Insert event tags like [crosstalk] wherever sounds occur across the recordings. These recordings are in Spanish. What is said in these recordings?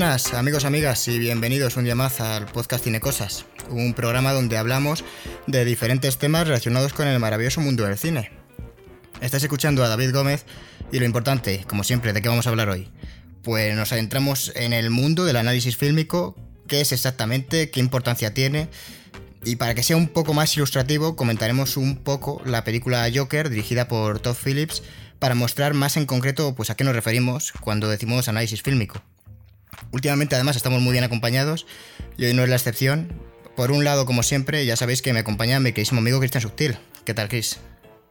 buenas amigos, amigas y bienvenidos un día más al podcast Cine Cosas, un programa donde hablamos de diferentes temas relacionados con el maravilloso mundo del cine. Estás escuchando a David Gómez y lo importante, como siempre, ¿de qué vamos a hablar hoy? Pues nos adentramos en el mundo del análisis fílmico, qué es exactamente, qué importancia tiene y para que sea un poco más ilustrativo comentaremos un poco la película Joker dirigida por Todd Phillips para mostrar más en concreto pues a qué nos referimos cuando decimos análisis fílmico. Últimamente además estamos muy bien acompañados y hoy no es la excepción. Por un lado, como siempre, ya sabéis que me acompaña mi queridísimo amigo Cristian Subtil. ¿Qué tal, Chris?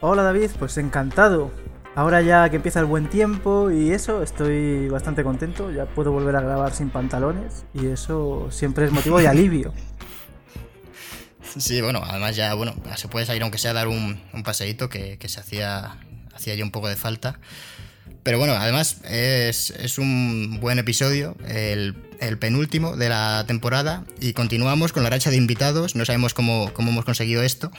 Hola David, pues encantado. Ahora ya que empieza el buen tiempo y eso, estoy bastante contento. Ya puedo volver a grabar sin pantalones y eso siempre es motivo de [laughs] alivio. Sí, bueno, además ya, bueno, se puede salir aunque sea dar un, un paseíto que, que se hacía, hacía ya un poco de falta. Pero bueno, además es, es un buen episodio, el, el, penúltimo de la temporada, y continuamos con la racha de invitados. No sabemos cómo, cómo hemos conseguido esto,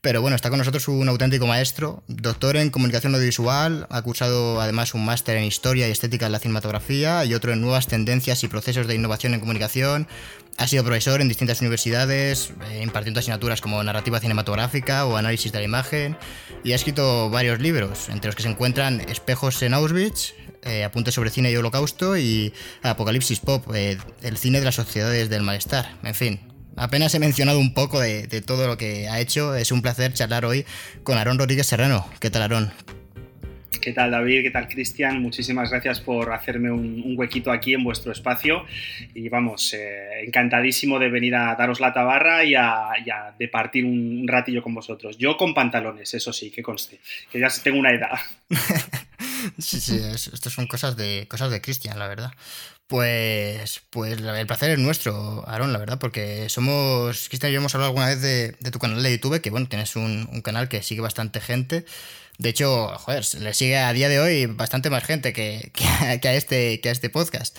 pero bueno, está con nosotros un auténtico maestro, doctor en comunicación audiovisual, ha cursado además un máster en historia y estética de la cinematografía y otro en nuevas tendencias y procesos de innovación en comunicación. Ha sido profesor en distintas universidades, eh, impartiendo asignaturas como narrativa cinematográfica o análisis de la imagen, y ha escrito varios libros, entre los que se encuentran Espejos en Auschwitz, eh, Apuntes sobre cine y holocausto y Apocalipsis Pop, eh, el cine de las sociedades del malestar. En fin, apenas he mencionado un poco de, todo lo que ha hecho. Es un placer charlar hoy con Aarón Rodríguez Serrano. ¿Qué tal, Aarón? ¿Qué tal David? ¿Qué tal Cristian? Muchísimas gracias por hacerme un, un, huequito aquí en vuestro espacio y vamos, eh, encantadísimo de venir a daros la tabarra y a, y a departir un, un, ratillo con vosotros. Yo con pantalones, eso sí, que conste, que ya tengo una edad. [laughs] sí, sí, esto son cosas de, cosas de Cristian, la verdad. Pues, pues el placer es nuestro, Aaron, la verdad, porque somos, Cristian y yo hemos hablado alguna vez de, de, tu canal de YouTube, que bueno, tienes un, un canal que sigue bastante gente. De hecho, joder, le sigue a día de hoy bastante más gente que, [laughs] que, a, este, que a este podcast.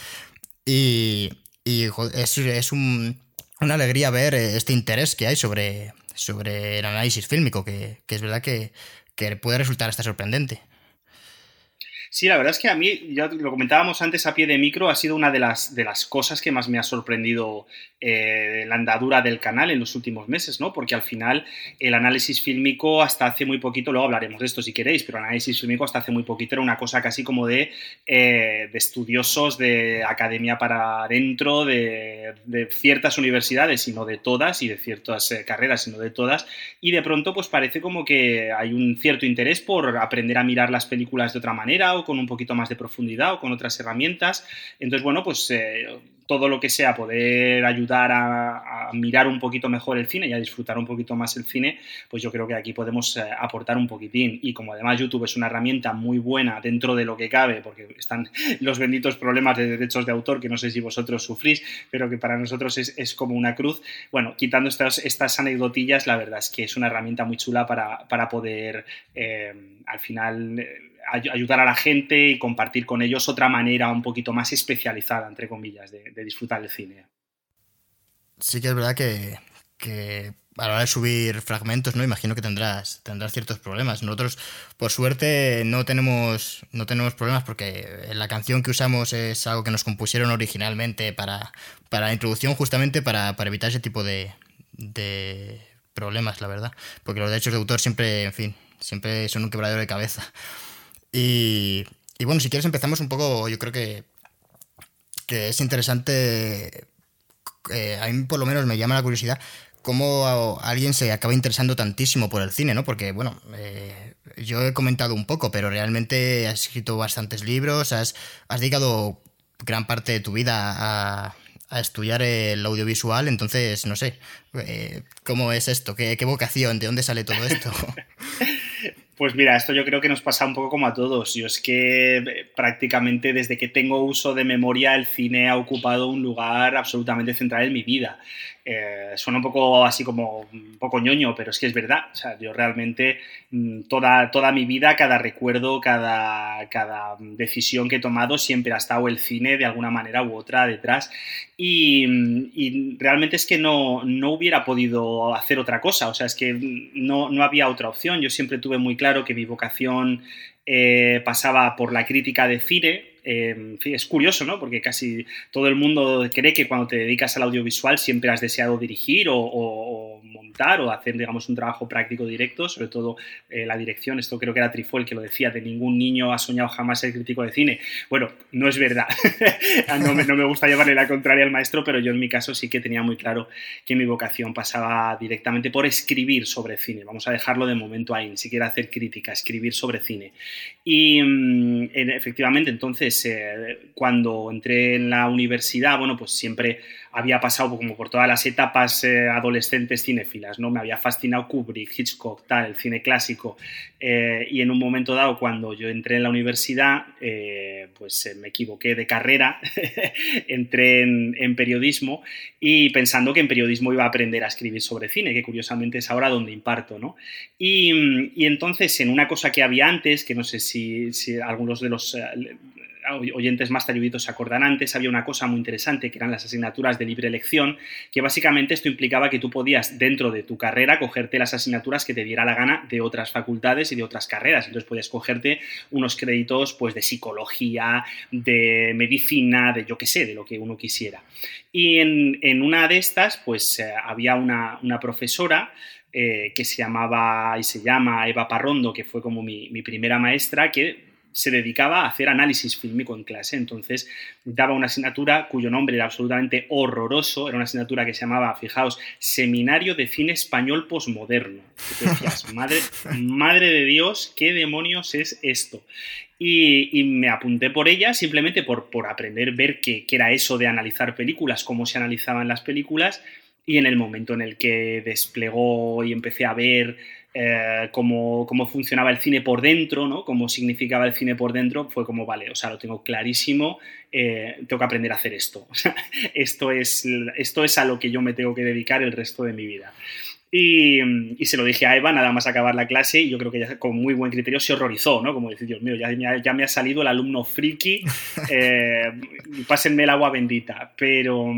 Y, y es, es un, una alegría ver este interés que hay sobre, sobre el análisis fílmico, que, que es verdad que, que puede resultar hasta sorprendente. Sí, la verdad es que a mí, ya lo comentábamos antes a pie de micro, ha sido una de las, de las cosas que más me ha sorprendido eh, la andadura del canal en los últimos meses, ¿no? Porque al final el análisis fílmico hasta hace muy poquito, luego hablaremos de esto si queréis, pero el análisis fílmico hasta hace muy poquito era una cosa casi como de, eh, de estudiosos de academia para adentro, de, ciertas universidades, y no de todas, y de ciertas eh, carreras, sino de todas, y de pronto pues parece como que hay un cierto interés por aprender a mirar las películas de otra manera con un poquito más de profundidad o con otras herramientas. Entonces, bueno, pues eh, todo lo que sea poder ayudar a, mirar un poquito mejor el cine y a disfrutar un poquito más el cine, pues yo creo que aquí podemos eh, aportar un poquitín. Y como además YouTube es una herramienta muy buena dentro de lo que cabe, porque están [laughs] los benditos problemas de derechos de autor que no sé si vosotros sufrís, pero que para nosotros es, es como una cruz. Bueno, quitando estas, estas anecdotillas, la verdad es que es una herramienta muy chula para, para poder eh, al final ayudar a la gente y compartir con ellos otra manera un poquito más especializada, entre comillas, de, disfrutar el cine. Sí que es verdad que, que, a la hora de subir fragmentos, ¿no? Imagino que tendrás, tendrás ciertos problemas. Nosotros, por suerte, no tenemos, no tenemos problemas porque la canción que usamos es algo que nos compusieron originalmente para, para la introducción, justamente para, para evitar ese tipo de, de problemas, la verdad. Porque los derechos de autor siempre, en fin, siempre son un quebradero de cabeza. Y, y, bueno, si quieres empezamos un poco, yo creo que, que es interesante, eh, a mí por lo menos me llama la curiosidad, cómo alguien se acaba interesando tantísimo por el cine, ¿no? Porque, bueno, eh, yo he comentado un poco, pero realmente has escrito bastantes libros, has, has dedicado gran parte de tu vida a, a estudiar el audiovisual, entonces, no sé, eh, ¿cómo es esto? ¿Qué, ¿Qué vocación? ¿De dónde sale todo esto? [laughs] Pues mira, esto yo creo que nos pasa un poco como a todos. Yo es que eh, prácticamente desde que tengo uso de memoria el cine ha ocupado un lugar absolutamente central en mi vida. Eh, suena un poco así como un poco ñoño, pero es que es verdad. O sea, yo realmente mm, toda, toda mi vida, cada recuerdo, cada, cada decisión que he tomado, siempre ha estado el cine de alguna manera u otra detrás. Y, y realmente es que no, no, hubiera podido hacer otra cosa. O sea, es que no, no había otra opción. Yo siempre tuve muy claro que mi vocación eh, pasaba por la crítica de cine fin, es curioso, ¿no? Porque casi todo el mundo cree que cuando te dedicas al audiovisual siempre has deseado dirigir o, montar o hacer, digamos, un trabajo práctico directo, sobre todo eh, la dirección. Esto creo que era Trifol que lo decía, de ningún niño ha soñado jamás ser crítico de cine. Bueno, no es verdad. [laughs] no, me, no me gusta llevarle la contraria al maestro, pero yo en mi caso sí que tenía muy claro que mi vocación pasaba directamente por escribir sobre cine. Vamos a dejarlo de momento ahí, ni siquiera hacer crítica, escribir sobre cine. Y mm, efectivamente, entonces, eh, cuando entré en la universidad, bueno, pues siempre había pasado como por todas las etapas eh, adolescentes cinéfilas, ¿no? Me había fascinado Kubrick, Hitchcock, tal, el cine clásico. Eh, y en un momento dado, cuando yo entré en la universidad, pues me equivoqué de carrera, [laughs] entré en, periodismo y pensando que en periodismo iba a aprender a escribir sobre cine, que curiosamente es ahora donde imparto, ¿no? Y, entonces, en una cosa que había antes, que no sé si algunos de los oyentes más talluditos se acordan antes, había una cosa muy interesante que eran las asignaturas de libre elección, que básicamente esto implicaba que tú podías dentro de tu carrera cogerte las asignaturas que te diera la gana de otras facultades y de otras carreras. Entonces podías cogerte unos créditos pues de psicología, de medicina, de yo qué sé, de lo que uno quisiera. Y en, una de estas pues eh, había una, profesora eh, que se llamaba y se llama Eva Parrondo, que fue como mi, mi primera maestra, que se dedicaba a hacer análisis fílmico en clase. Entonces, daba una asignatura cuyo nombre era absolutamente horroroso. Era una asignatura que se llamaba, fijaos, Seminario de Cine Español Postmoderno. [laughs] madre, madre de Dios, ¿qué demonios es esto? Y, me apunté por ella simplemente por, por aprender, ver qué, qué era eso de analizar películas, cómo se analizaban las películas. Y en el momento en el que desplegó y empecé a ver eh, cómo, funcionaba el cine por dentro, ¿no? Cómo significaba el cine por dentro, fue como, vale, o sea, lo tengo clarísimo, eh, tengo que aprender a hacer esto. [laughs] esto, es, esto es a lo que yo me tengo que dedicar el resto de mi vida. Y, se lo dije a Eva nada más acabar la clase y yo creo que ella con muy buen criterio se horrorizó, ¿no? Como decir, Dios mío, ya, ya, me ha salido el alumno friki, [laughs] eh, pásenme el agua bendita. Pero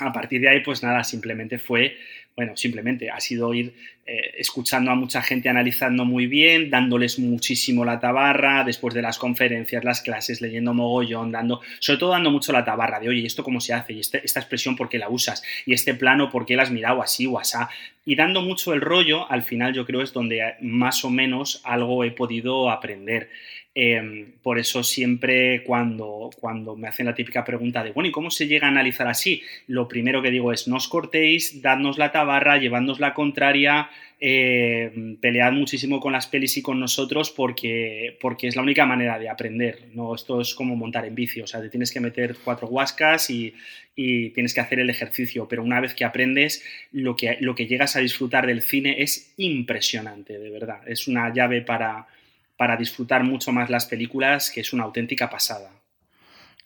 a partir de ahí, pues nada, simplemente fue bueno, simplemente ha sido ir eh, escuchando a mucha gente analizando muy bien, dándoles muchísimo la tabarra, después de las conferencias, las clases, leyendo mogollón, dando, sobre todo dando mucho la tabarra de, oye, ¿y esto cómo se hace? ¿Y este, esta expresión por qué la usas? ¿Y este plano por qué la has mirado así o así? Y dando mucho el rollo, al final yo creo es donde más o menos algo he podido aprender. Em, por eso siempre cuando, cuando me hacen la típica pregunta de, bueno, ¿y cómo se llega a analizar así? Lo primero que digo es, no os cortéis, dadnos la tabarra, llevadnos la contraria, eh, pelead muchísimo con las pelis y con nosotros porque, porque es la única manera de aprender. ¿no? Esto es como montar en bici, o sea, te tienes que meter cuatro huascas y, y tienes que hacer el ejercicio, pero una vez que aprendes, lo que, lo que llegas a disfrutar del cine es impresionante, de verdad. Es una llave para para disfrutar mucho más las películas, que es una auténtica pasada.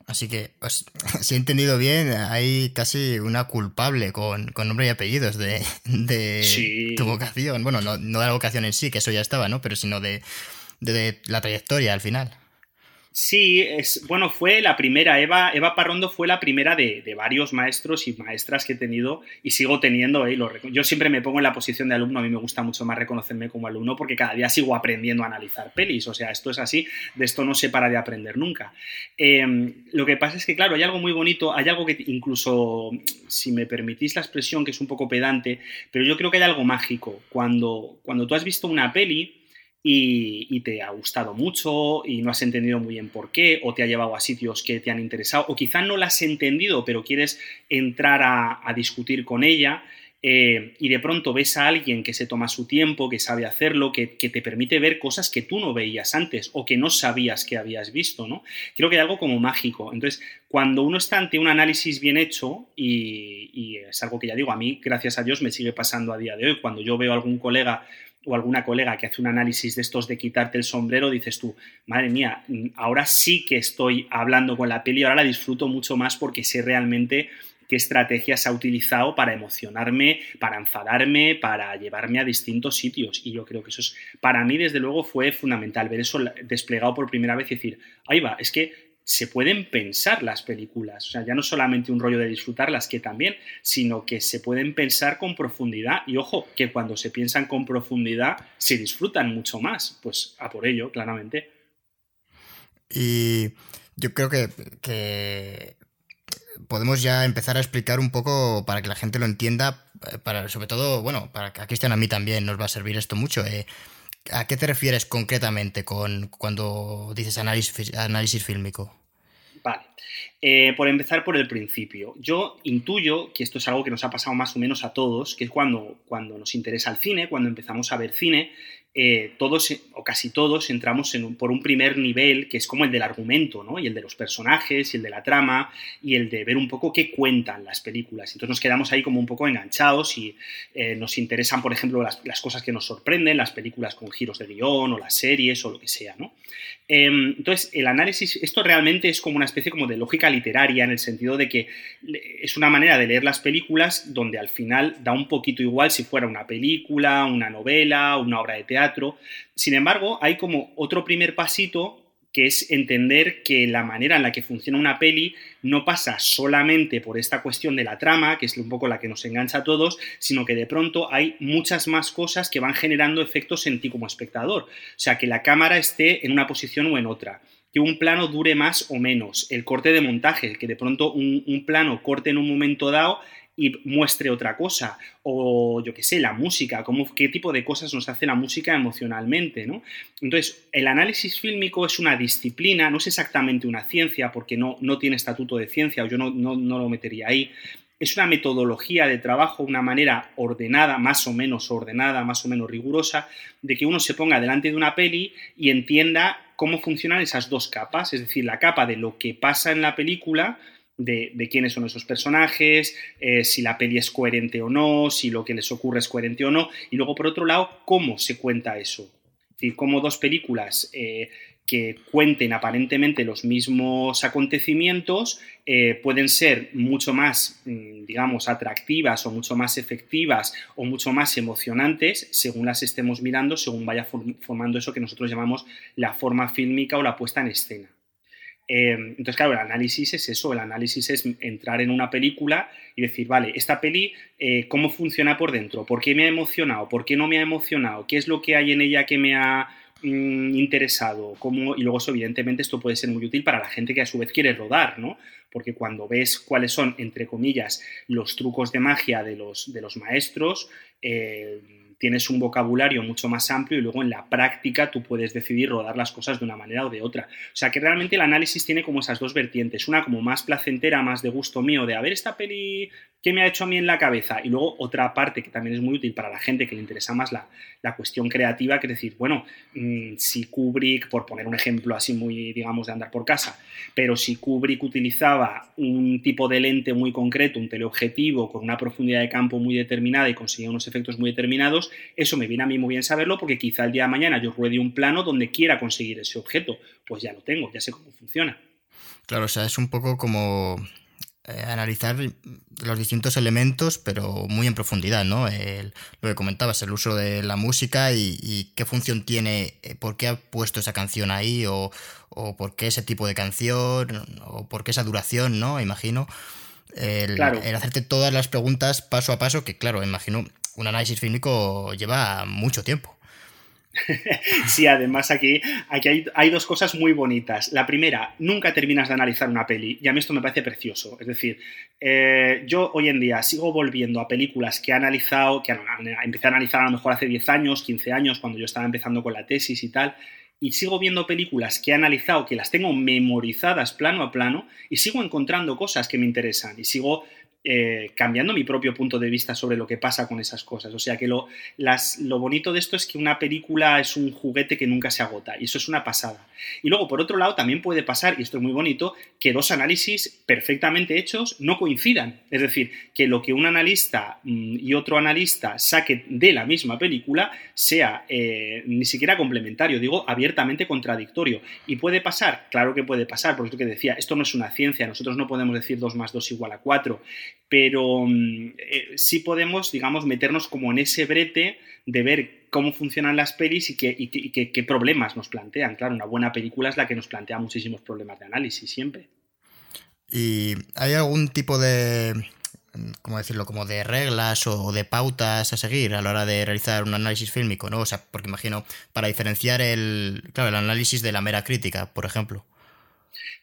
Así que, [laughs] si he entendido bien, hay casi una culpable con, nombre y apellidos de, tu vocación. Bueno, no, no, de la vocación en sí, que eso ya estaba, ¿no? Pero sino de, de la trayectoria al final. Sí, es, bueno, fue la primera, Eva, Eva Parrondo fue la primera de, varios maestros y maestras que he tenido y sigo teniendo. Eh, yo siempre me pongo en la posición de alumno, a mí me gusta mucho más reconocerme como alumno porque cada día sigo aprendiendo a analizar pelis, o sea, esto es así, de esto no se para de aprender nunca. Em, lo que pasa es que, claro, hay algo muy bonito, hay algo que incluso, si me permitís la expresión, que es un poco pedante, pero yo creo que hay algo mágico. Cuando, cuando tú has visto una peli, y, te ha gustado mucho y no has entendido muy bien por qué, o te ha llevado a sitios que te han interesado, o quizá no la has entendido, pero quieres entrar a, discutir con ella. Eh, y de pronto ves a alguien que se toma su tiempo, que sabe hacerlo, que, te permite ver cosas que tú no veías antes o que no sabías que habías visto, ¿no? Creo que hay algo como mágico. Entonces, cuando uno está ante un análisis bien hecho, y, y es algo que ya digo, a mí, gracias a Dios, me sigue pasando a día de hoy, cuando yo veo a algún colega o alguna colega que hace un análisis de estos de quitarte el sombrero, dices tú, madre mía, ahora sí que estoy hablando con la peli, ahora la disfruto mucho más porque sé realmente qué estrategias ha utilizado para emocionarme, para enfadarme, para llevarme a distintos sitios. Y yo creo que eso es, para mí, desde luego, fue fundamental ver eso desplegado por primera vez y decir, ahí va, es que se pueden pensar las películas. O sea, ya no solamente un rollo de disfrutarlas, que también, sino que se pueden pensar con profundidad. Y ojo, que cuando se piensan con profundidad, se disfrutan mucho más. Pues a por ello, claramente. Y yo creo que, podemos ya empezar a explicar un poco para que la gente lo entienda, eh, para, sobre todo, bueno, para que a Cristian a mí también nos va a servir esto mucho. Eh, ¿A qué te refieres concretamente con cuando dices análisis, análisis fílmico? Vale. Eh, por empezar por el principio, yo intuyo que esto es algo que nos ha pasado más o menos a todos, que es cuando, cuando nos interesa el cine, cuando empezamos a ver cine, eh, todos o casi todos entramos en por un primer nivel que es como el del argumento, ¿no? Y el de los personajes, y el de la trama, y el de ver un poco qué cuentan las películas. Entonces nos quedamos ahí como un poco enganchados y eh, nos interesan, por ejemplo, las, las, cosas que nos sorprenden, las películas con giros de guion o las series o lo que sea, ¿no? Em, entonces, el análisis, esto realmente es como una especie como de lógica literaria en el sentido de que es una manera de leer las películas donde al final da un poquito igual si fuera una película, una novela, una obra de teatro. Sin embargo, hay como otro primer pasito que es entender que la manera en la que funciona una peli no pasa solamente por esta cuestión de la trama, que es un poco la que nos engancha a todos, sino que de pronto hay muchas más cosas que van generando efectos en ti como espectador. O sea, que la cámara esté en una posición o en otra que un plano dure más o menos, el corte de montaje, que de pronto un, un plano corte en un momento dado y muestre otra cosa. O yo qué sé, la música, cómo, qué tipo de cosas nos hace la música emocionalmente, ¿no? Entonces, el análisis fílmico es una disciplina, no es exactamente una ciencia, porque no, no tiene estatuto de ciencia, o yo no, no, no lo metería ahí. Es una metodología de trabajo, una manera ordenada, más o menos ordenada, más o menos rigurosa, de que uno se ponga delante de una peli y entienda cómo funcionan esas dos capas, es decir, la capa de lo que pasa en la película, de, quiénes son esos personajes, eh, si la peli es coherente o no, si lo que les ocurre es coherente o no, y luego por otro lado, cómo se cuenta eso. Es decir, cómo dos películas eh, que cuenten aparentemente los mismos acontecimientos eh, pueden ser mucho más, mm, digamos, atractivas o mucho más efectivas o mucho más emocionantes según las estemos mirando, según vaya formando eso que nosotros llamamos la forma fílmica o la puesta en escena. Em, entonces, claro, el análisis es eso, el análisis es entrar en una película y decir, vale, esta peli, eh, ¿cómo funciona por dentro? ¿Por qué me ha emocionado? ¿Por qué no me ha emocionado? ¿Qué es lo que hay en ella que me ha mm, interesado? ¿Cómo? Y luego, eso, evidentemente, esto puede ser muy útil para la gente que a su vez quiere rodar, ¿no? Porque cuando ves cuáles son, entre comillas, los trucos de magia de los, de los maestros, eh, tienes un vocabulario mucho más amplio y luego en la práctica tú puedes decidir rodar las cosas de una manera o de otra. O sea que realmente el análisis tiene como esas dos vertientes, una como más placentera, más de gusto mío, de a ver esta peli ¿Qué me ha hecho a mí en la cabeza? Y luego otra parte que también es muy útil para la gente que le interesa más la, cuestión creativa, que es decir, bueno, mm, si Kubrick, por poner un ejemplo así muy, digamos, de andar por casa, pero si Kubrick utilizaba un tipo de lente muy concreto, un teleobjetivo con una profundidad de campo muy determinada y conseguía unos efectos muy determinados, eso me viene a mí muy bien saberlo porque quizá el día de mañana yo ruede un plano donde quiera conseguir ese objeto. Pues ya lo tengo, ya sé cómo funciona. Claro, o sea, es un poco como eh, analizar los distintos elementos, pero muy en profundidad, ¿no? lo que comentabas, el uso de la música y, qué función tiene, eh, por qué ha puesto esa canción ahí, o, por qué ese tipo de canción, o por qué esa duración, ¿no? Imagino. El, el hacerte todas las preguntas paso a paso, que claro, imagino, un análisis fílmico lleva mucho tiempo. [laughs] sí, además aquí, hay, dos cosas muy bonitas. La primera, nunca terminas de analizar una peli y a mí esto me parece precioso. Es decir, eh, yo hoy en día sigo volviendo a películas que he analizado, que empecé a analizar a lo mejor hace 10 años, 15 años, cuando yo estaba empezando con la tesis y tal, y sigo viendo películas que he analizado, que las tengo memorizadas plano a plano, y sigo encontrando cosas que me interesan, y sigo eh, cambiando mi propio punto de vista sobre lo que pasa con esas cosas. O sea que lo, lo bonito de esto es que una película es un juguete que nunca se agota y eso es una pasada. Y luego, por otro lado, también puede pasar, y esto es muy bonito, que dos análisis perfectamente hechos no coincidan. Es decir, que lo que un analista mm, y otro analista saquen de la misma película sea eh, ni siquiera complementario, digo abiertamente contradictorio. Y puede pasar, claro que puede pasar, por eso que decía, esto no es una ciencia, nosotros no podemos decir 2 más 2 igual a 4 pero mm, eh, sí podemos, digamos, meternos como en ese brete de ver cómo funcionan las pelis y qué, problemas nos plantean. Claro, una buena película es la que nos plantea muchísimos problemas de análisis siempre. ¿Y hay algún tipo de, ¿cómo decirlo?, como de reglas o de pautas a seguir a la hora de realizar un análisis fílmico, ¿no? O sea, porque imagino, para diferenciar el, claro, el análisis de la mera crítica, por ejemplo.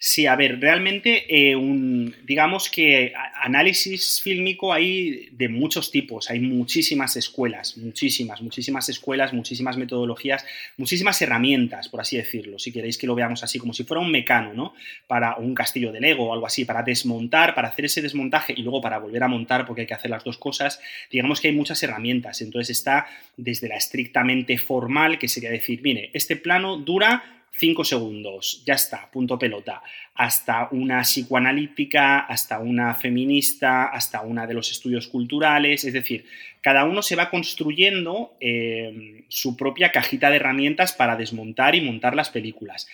Sí, a ver, realmente eh, un, digamos que análisis fílmico hay de muchos tipos, hay muchísimas escuelas, muchísimas, muchísimas escuelas, muchísimas metodologías, muchísimas herramientas, por así decirlo, si queréis que lo veamos así, como si fuera un mecano, ¿no? Para un castillo de Lego o algo así, para desmontar, para hacer ese desmontaje y luego para volver a montar, porque hay que hacer las dos cosas, digamos que hay muchas herramientas, entonces está desde la estrictamente formal, que sería decir, mire, este plano dura 5 segundos, ya está, punto pelota, hasta una psicoanalítica, hasta una feminista, hasta una de los estudios culturales, es decir, cada uno se va construyendo eh, su propia cajita de herramientas para desmontar y montar las películas.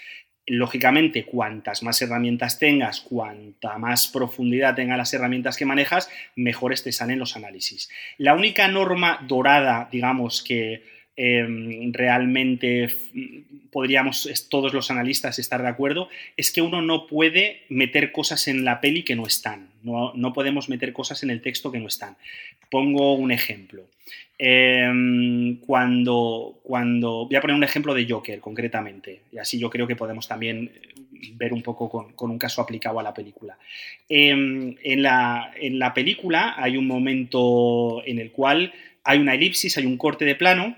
Lógicamente, cuantas más herramientas tengas, cuanta más profundidad tengan las herramientas que manejas, mejores te salen los análisis. La única norma dorada, digamos, que Em, realmente podríamos todos los analistas estar de acuerdo, es que uno no puede meter cosas en la peli que no están. No, podemos meter cosas en el texto que no están. Pongo un ejemplo. Em, cuando, cuando. Voy a poner un ejemplo de Joker, concretamente. Y así yo creo que podemos también ver un poco con, un caso aplicado a la película. Em, en, la, en la película hay un momento en el cual hay una elipsis, hay un corte de plano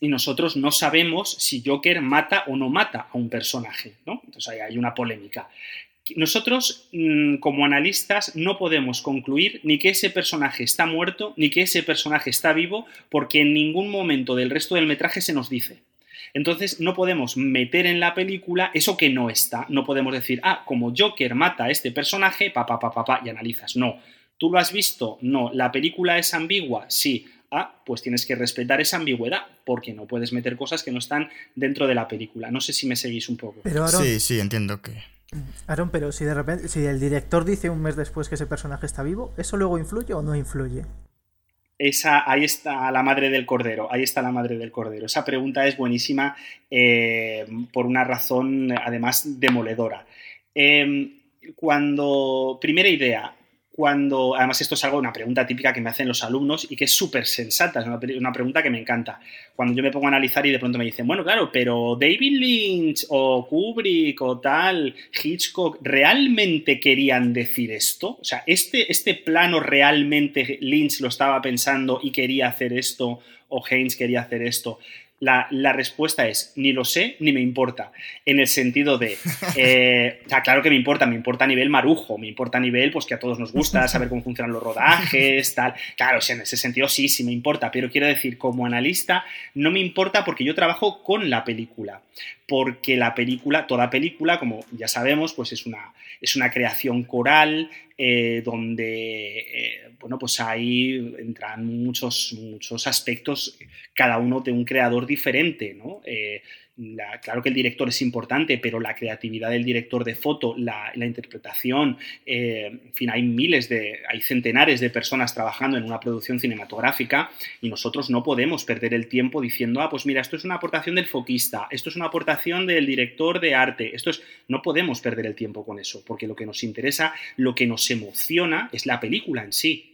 y nosotros no sabemos si Joker mata o no mata a un personaje, ¿no? Entonces ahí hay una polémica. Nosotros, mm, como analistas, no podemos concluir ni que ese personaje está muerto, ni que ese personaje está vivo, porque en ningún momento del resto del metraje se nos dice. Entonces no podemos meter en la película eso que no está. No podemos decir, ah, como Joker mata a este personaje, pa, pa, pa, pa, pa y analizas. No. ¿Tú lo has visto? No. ¿La película es ambigua? Sí ah, pues tienes que respetar esa ambigüedad, porque no puedes meter cosas que no están dentro de la película. No sé si me seguís un poco. sí, sí, entiendo que. Aaron, pero si de repente, si el director dice un mes después que ese personaje está vivo, ¿eso luego influye o no influye? Esa, ahí está la madre del cordero, ahí está la madre del cordero. Esa pregunta es buenísima eh, por una razón además demoledora. Eh, cuando, primera idea, cuando, además esto es algo, una pregunta típica que me hacen los alumnos y que es súper sensata, es una, pregunta que me encanta. Cuando yo me pongo a analizar y de pronto me dicen, bueno, claro, pero David Lynch o Kubrick o tal, Hitchcock, ¿realmente querían decir esto? O sea, ¿este, este plano realmente Lynch lo estaba pensando y quería hacer esto? o Haynes quería hacer esto. La, respuesta es ni lo sé ni me importa. En el sentido de, eh, [laughs] o sea, claro que me importa, me importa a nivel marujo, me importa a nivel pues que a todos nos gusta saber cómo funcionan los rodajes, [laughs] tal. Claro, en ese sentido sí, sí me importa, pero quiero decir, como analista, no me importa porque yo trabajo con la película. Porque la película, toda película, como ya sabemos, pues es una, es una creación coral eh, donde, eh, bueno, pues ahí entran muchos, muchos aspectos, cada uno de un creador diferente, ¿no? Eh, claro que el director es importante, pero la creatividad del director de foto, la, interpretación, eh, en fin, hay miles de, hay centenares de personas trabajando en una producción cinematográfica y nosotros no podemos perder el tiempo diciendo, ah, pues mira, esto es una aportación del foquista, esto es una aportación del director de arte, esto es, no podemos perder el tiempo con eso, porque lo que nos interesa, lo que nos emociona es la película en sí.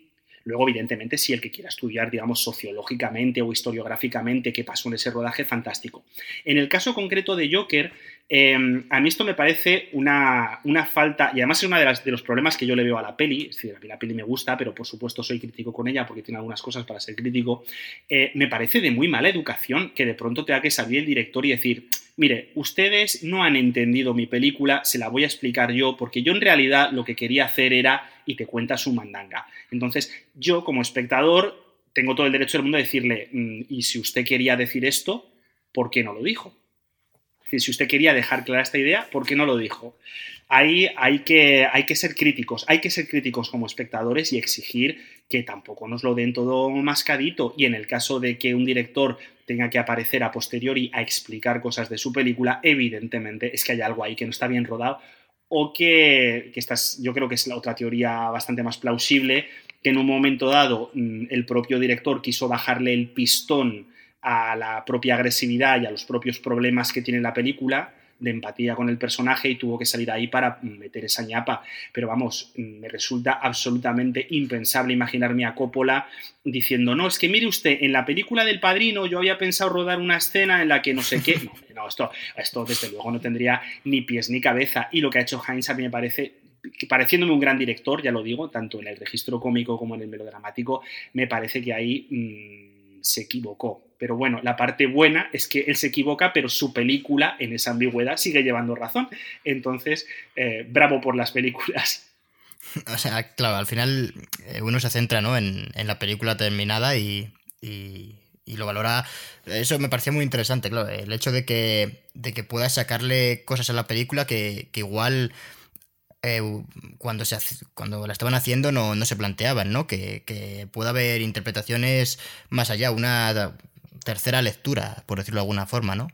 Luego, evidentemente, si el que quiera estudiar, digamos, sociológicamente o historiográficamente qué pasó en ese rodaje, fantástico. En el caso concreto de Joker, em, a mí esto me parece una, falta, y además es uno de, de, los problemas que yo le veo a la peli, es decir, a mí la peli me gusta, pero por supuesto soy crítico con ella porque tiene algunas cosas para ser crítico, eh, me parece de muy mala educación que de pronto tenga que salir el director y decir, mire, ustedes no han entendido mi película, se la voy a explicar yo, porque yo en realidad lo que quería hacer era y te cuenta su mandanga. Entonces, yo como espectador tengo todo el derecho del mundo de decirle, mm, y si usted quería decir esto, ¿por qué no lo dijo? Si usted quería dejar clara esta idea, ¿por qué no lo dijo? Ahí hay que, hay que ser críticos, hay que ser críticos como espectadores y exigir que tampoco nos lo den todo mascadito. Y en el caso de que un director tenga que aparecer a posteriori a explicar cosas de su película, evidentemente es que hay algo ahí que no está bien rodado o que, que yo creo que es la otra teoría bastante más plausible, que en un momento dado mm, el propio director quiso bajarle el pistón a la propia agresividad y a los propios problemas que tiene la película, de empatía con el personaje y tuvo que salir ahí para meter esa ñapa. Pero vamos, me resulta absolutamente impensable imaginarme a Coppola diciendo, no, es que mire usted, en la película del padrino yo había pensado rodar una escena en la que no sé qué. No, no esto, esto desde luego no tendría ni pies ni cabeza. Y lo que ha hecho Heinz a mí me parece pareciéndome un gran director, ya lo digo, tanto en el registro cómico como en el melodramático, me parece que ahí mm, se equivocó. Pero bueno, la parte buena es que él se equivoca, pero su película en esa ambigüedad sigue llevando razón. Entonces, eh, bravo por las películas. [laughs] O sea, claro, al final eh, uno se centra ¿no? en, la película terminada y, lo valora. Eso me parecía muy interesante, claro. El hecho de que, de que puedas sacarle cosas a la película que, que igual eh, cuando, se cuando la estaban haciendo no, se planteaban, ¿no? Que, que pueda haber interpretaciones más allá, una tercera lectura, por decirlo de alguna forma, ¿no?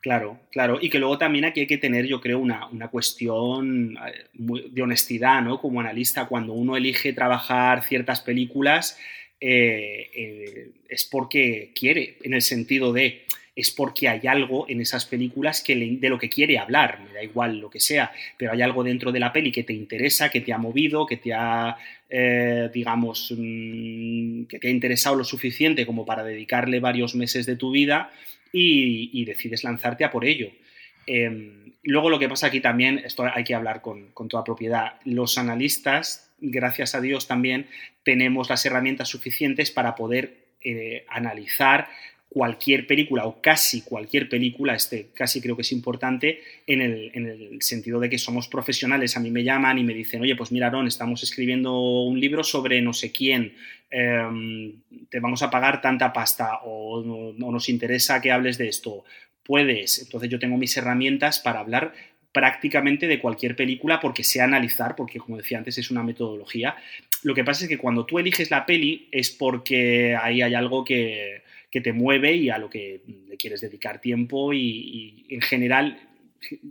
Claro, claro. Y que luego también aquí hay que tener, yo creo, una, cuestión eh, de honestidad, ¿no? Como analista, cuando uno elige trabajar ciertas películas, eh, es porque quiere, en el sentido de es porque hay algo en esas películas que de lo que quiere hablar, me da igual lo que sea, pero hay algo dentro de la peli que te interesa, que te ha movido, que te ha, eh, digamos, mm, que te ha interesado lo suficiente como para dedicarle varios meses de tu vida y, decides lanzarte a por ello. Em, luego lo que pasa aquí también, esto hay que hablar con, toda propiedad, los analistas, gracias a Dios también, tenemos las herramientas suficientes para poder eh, analizar cualquier película o casi cualquier película, este casi creo que es importante en el, sentido de que somos profesionales, a mí me llaman y me dicen, oye, pues mira, Aaron, estamos escribiendo un libro sobre no sé quién, em, te vamos a pagar tanta pasta o, nos interesa que hables de esto, puedes, entonces yo tengo mis herramientas para hablar prácticamente de cualquier película porque sé analizar, porque como decía antes es una metodología. Lo que pasa es que cuando tú eliges la peli es porque ahí hay algo que, que te mueve y a lo que le quieres dedicar tiempo y, en general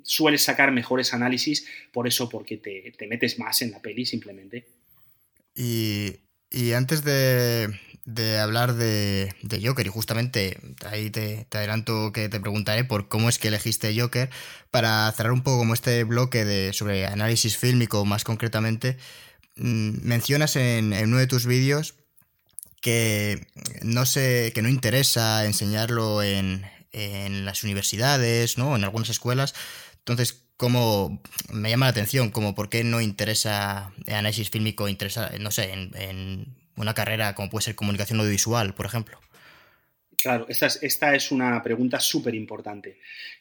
sueles sacar mejores análisis por eso, porque te, metes más en la peli simplemente. Y, antes de, hablar de, Joker, y justamente ahí te, adelanto que te preguntaré por cómo es que elegiste Joker, para cerrar un poco como este bloque de, sobre análisis fílmico más concretamente, mm, mencionas en, en uno de tus vídeos que no sé, que no interesa enseñarlo en, las universidades, ¿no? En algunas escuelas. Entonces, como me llama la atención, como por qué no interesa análisis fílmico, interesa, no sé, en, una carrera como puede ser comunicación audiovisual, por ejemplo. Claro, esta es, esta es una pregunta súper importante.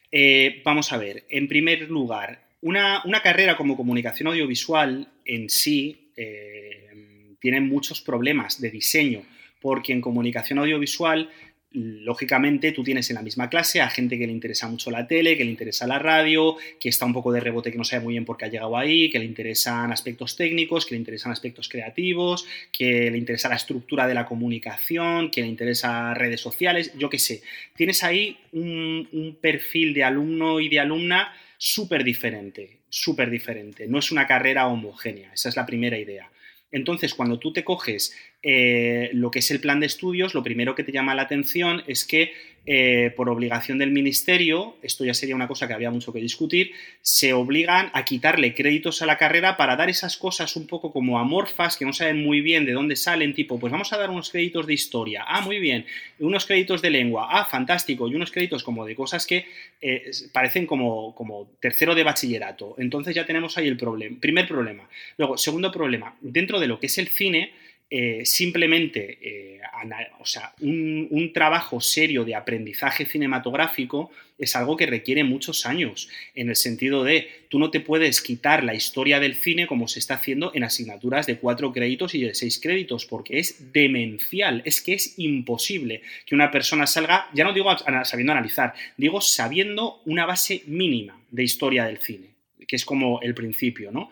Eh, vamos a ver, en primer lugar, una, carrera como comunicación audiovisual en sí eh, tiene muchos problemas de diseño porque en comunicación audiovisual, lógicamente, tú tienes en la misma clase a gente que le interesa mucho la tele, que le interesa la radio, que está un poco de rebote, que no sabe muy bien por qué ha llegado ahí, que le interesan aspectos técnicos, que le interesan aspectos creativos, que le interesa la estructura de la comunicación, que le interesa redes sociales, yo qué sé. Tienes ahí un, un perfil de alumno y de alumna súper diferente, súper diferente. No es una carrera homogénea, esa es la primera idea. Entonces, cuando tú te coges eh, lo que es el plan de estudios, lo primero que te llama la atención es que eh, por obligación del ministerio, esto ya sería una cosa que había mucho que discutir, se obligan a quitarle créditos a la carrera para dar esas cosas un poco como amorfas que no saben muy bien de dónde salen, tipo, pues vamos a dar unos créditos de historia, ah, muy bien, unos créditos de lengua, ah, fantástico, y unos créditos como de cosas que eh, parecen como, como tercero de bachillerato. Entonces ya tenemos ahí el problema, primer problema. Luego, segundo problema, dentro de lo que es el cine, eh, simplemente eh, o sea, un, trabajo serio de aprendizaje cinematográfico es algo que requiere muchos años, en el sentido de tú no te puedes quitar la historia del cine como se está haciendo en asignaturas de cuatro créditos y de seis créditos, porque es demencial, es que es imposible que una persona salga, ya no digo sabiendo analizar, digo sabiendo una base mínima de historia del cine que es como el principio, ¿no?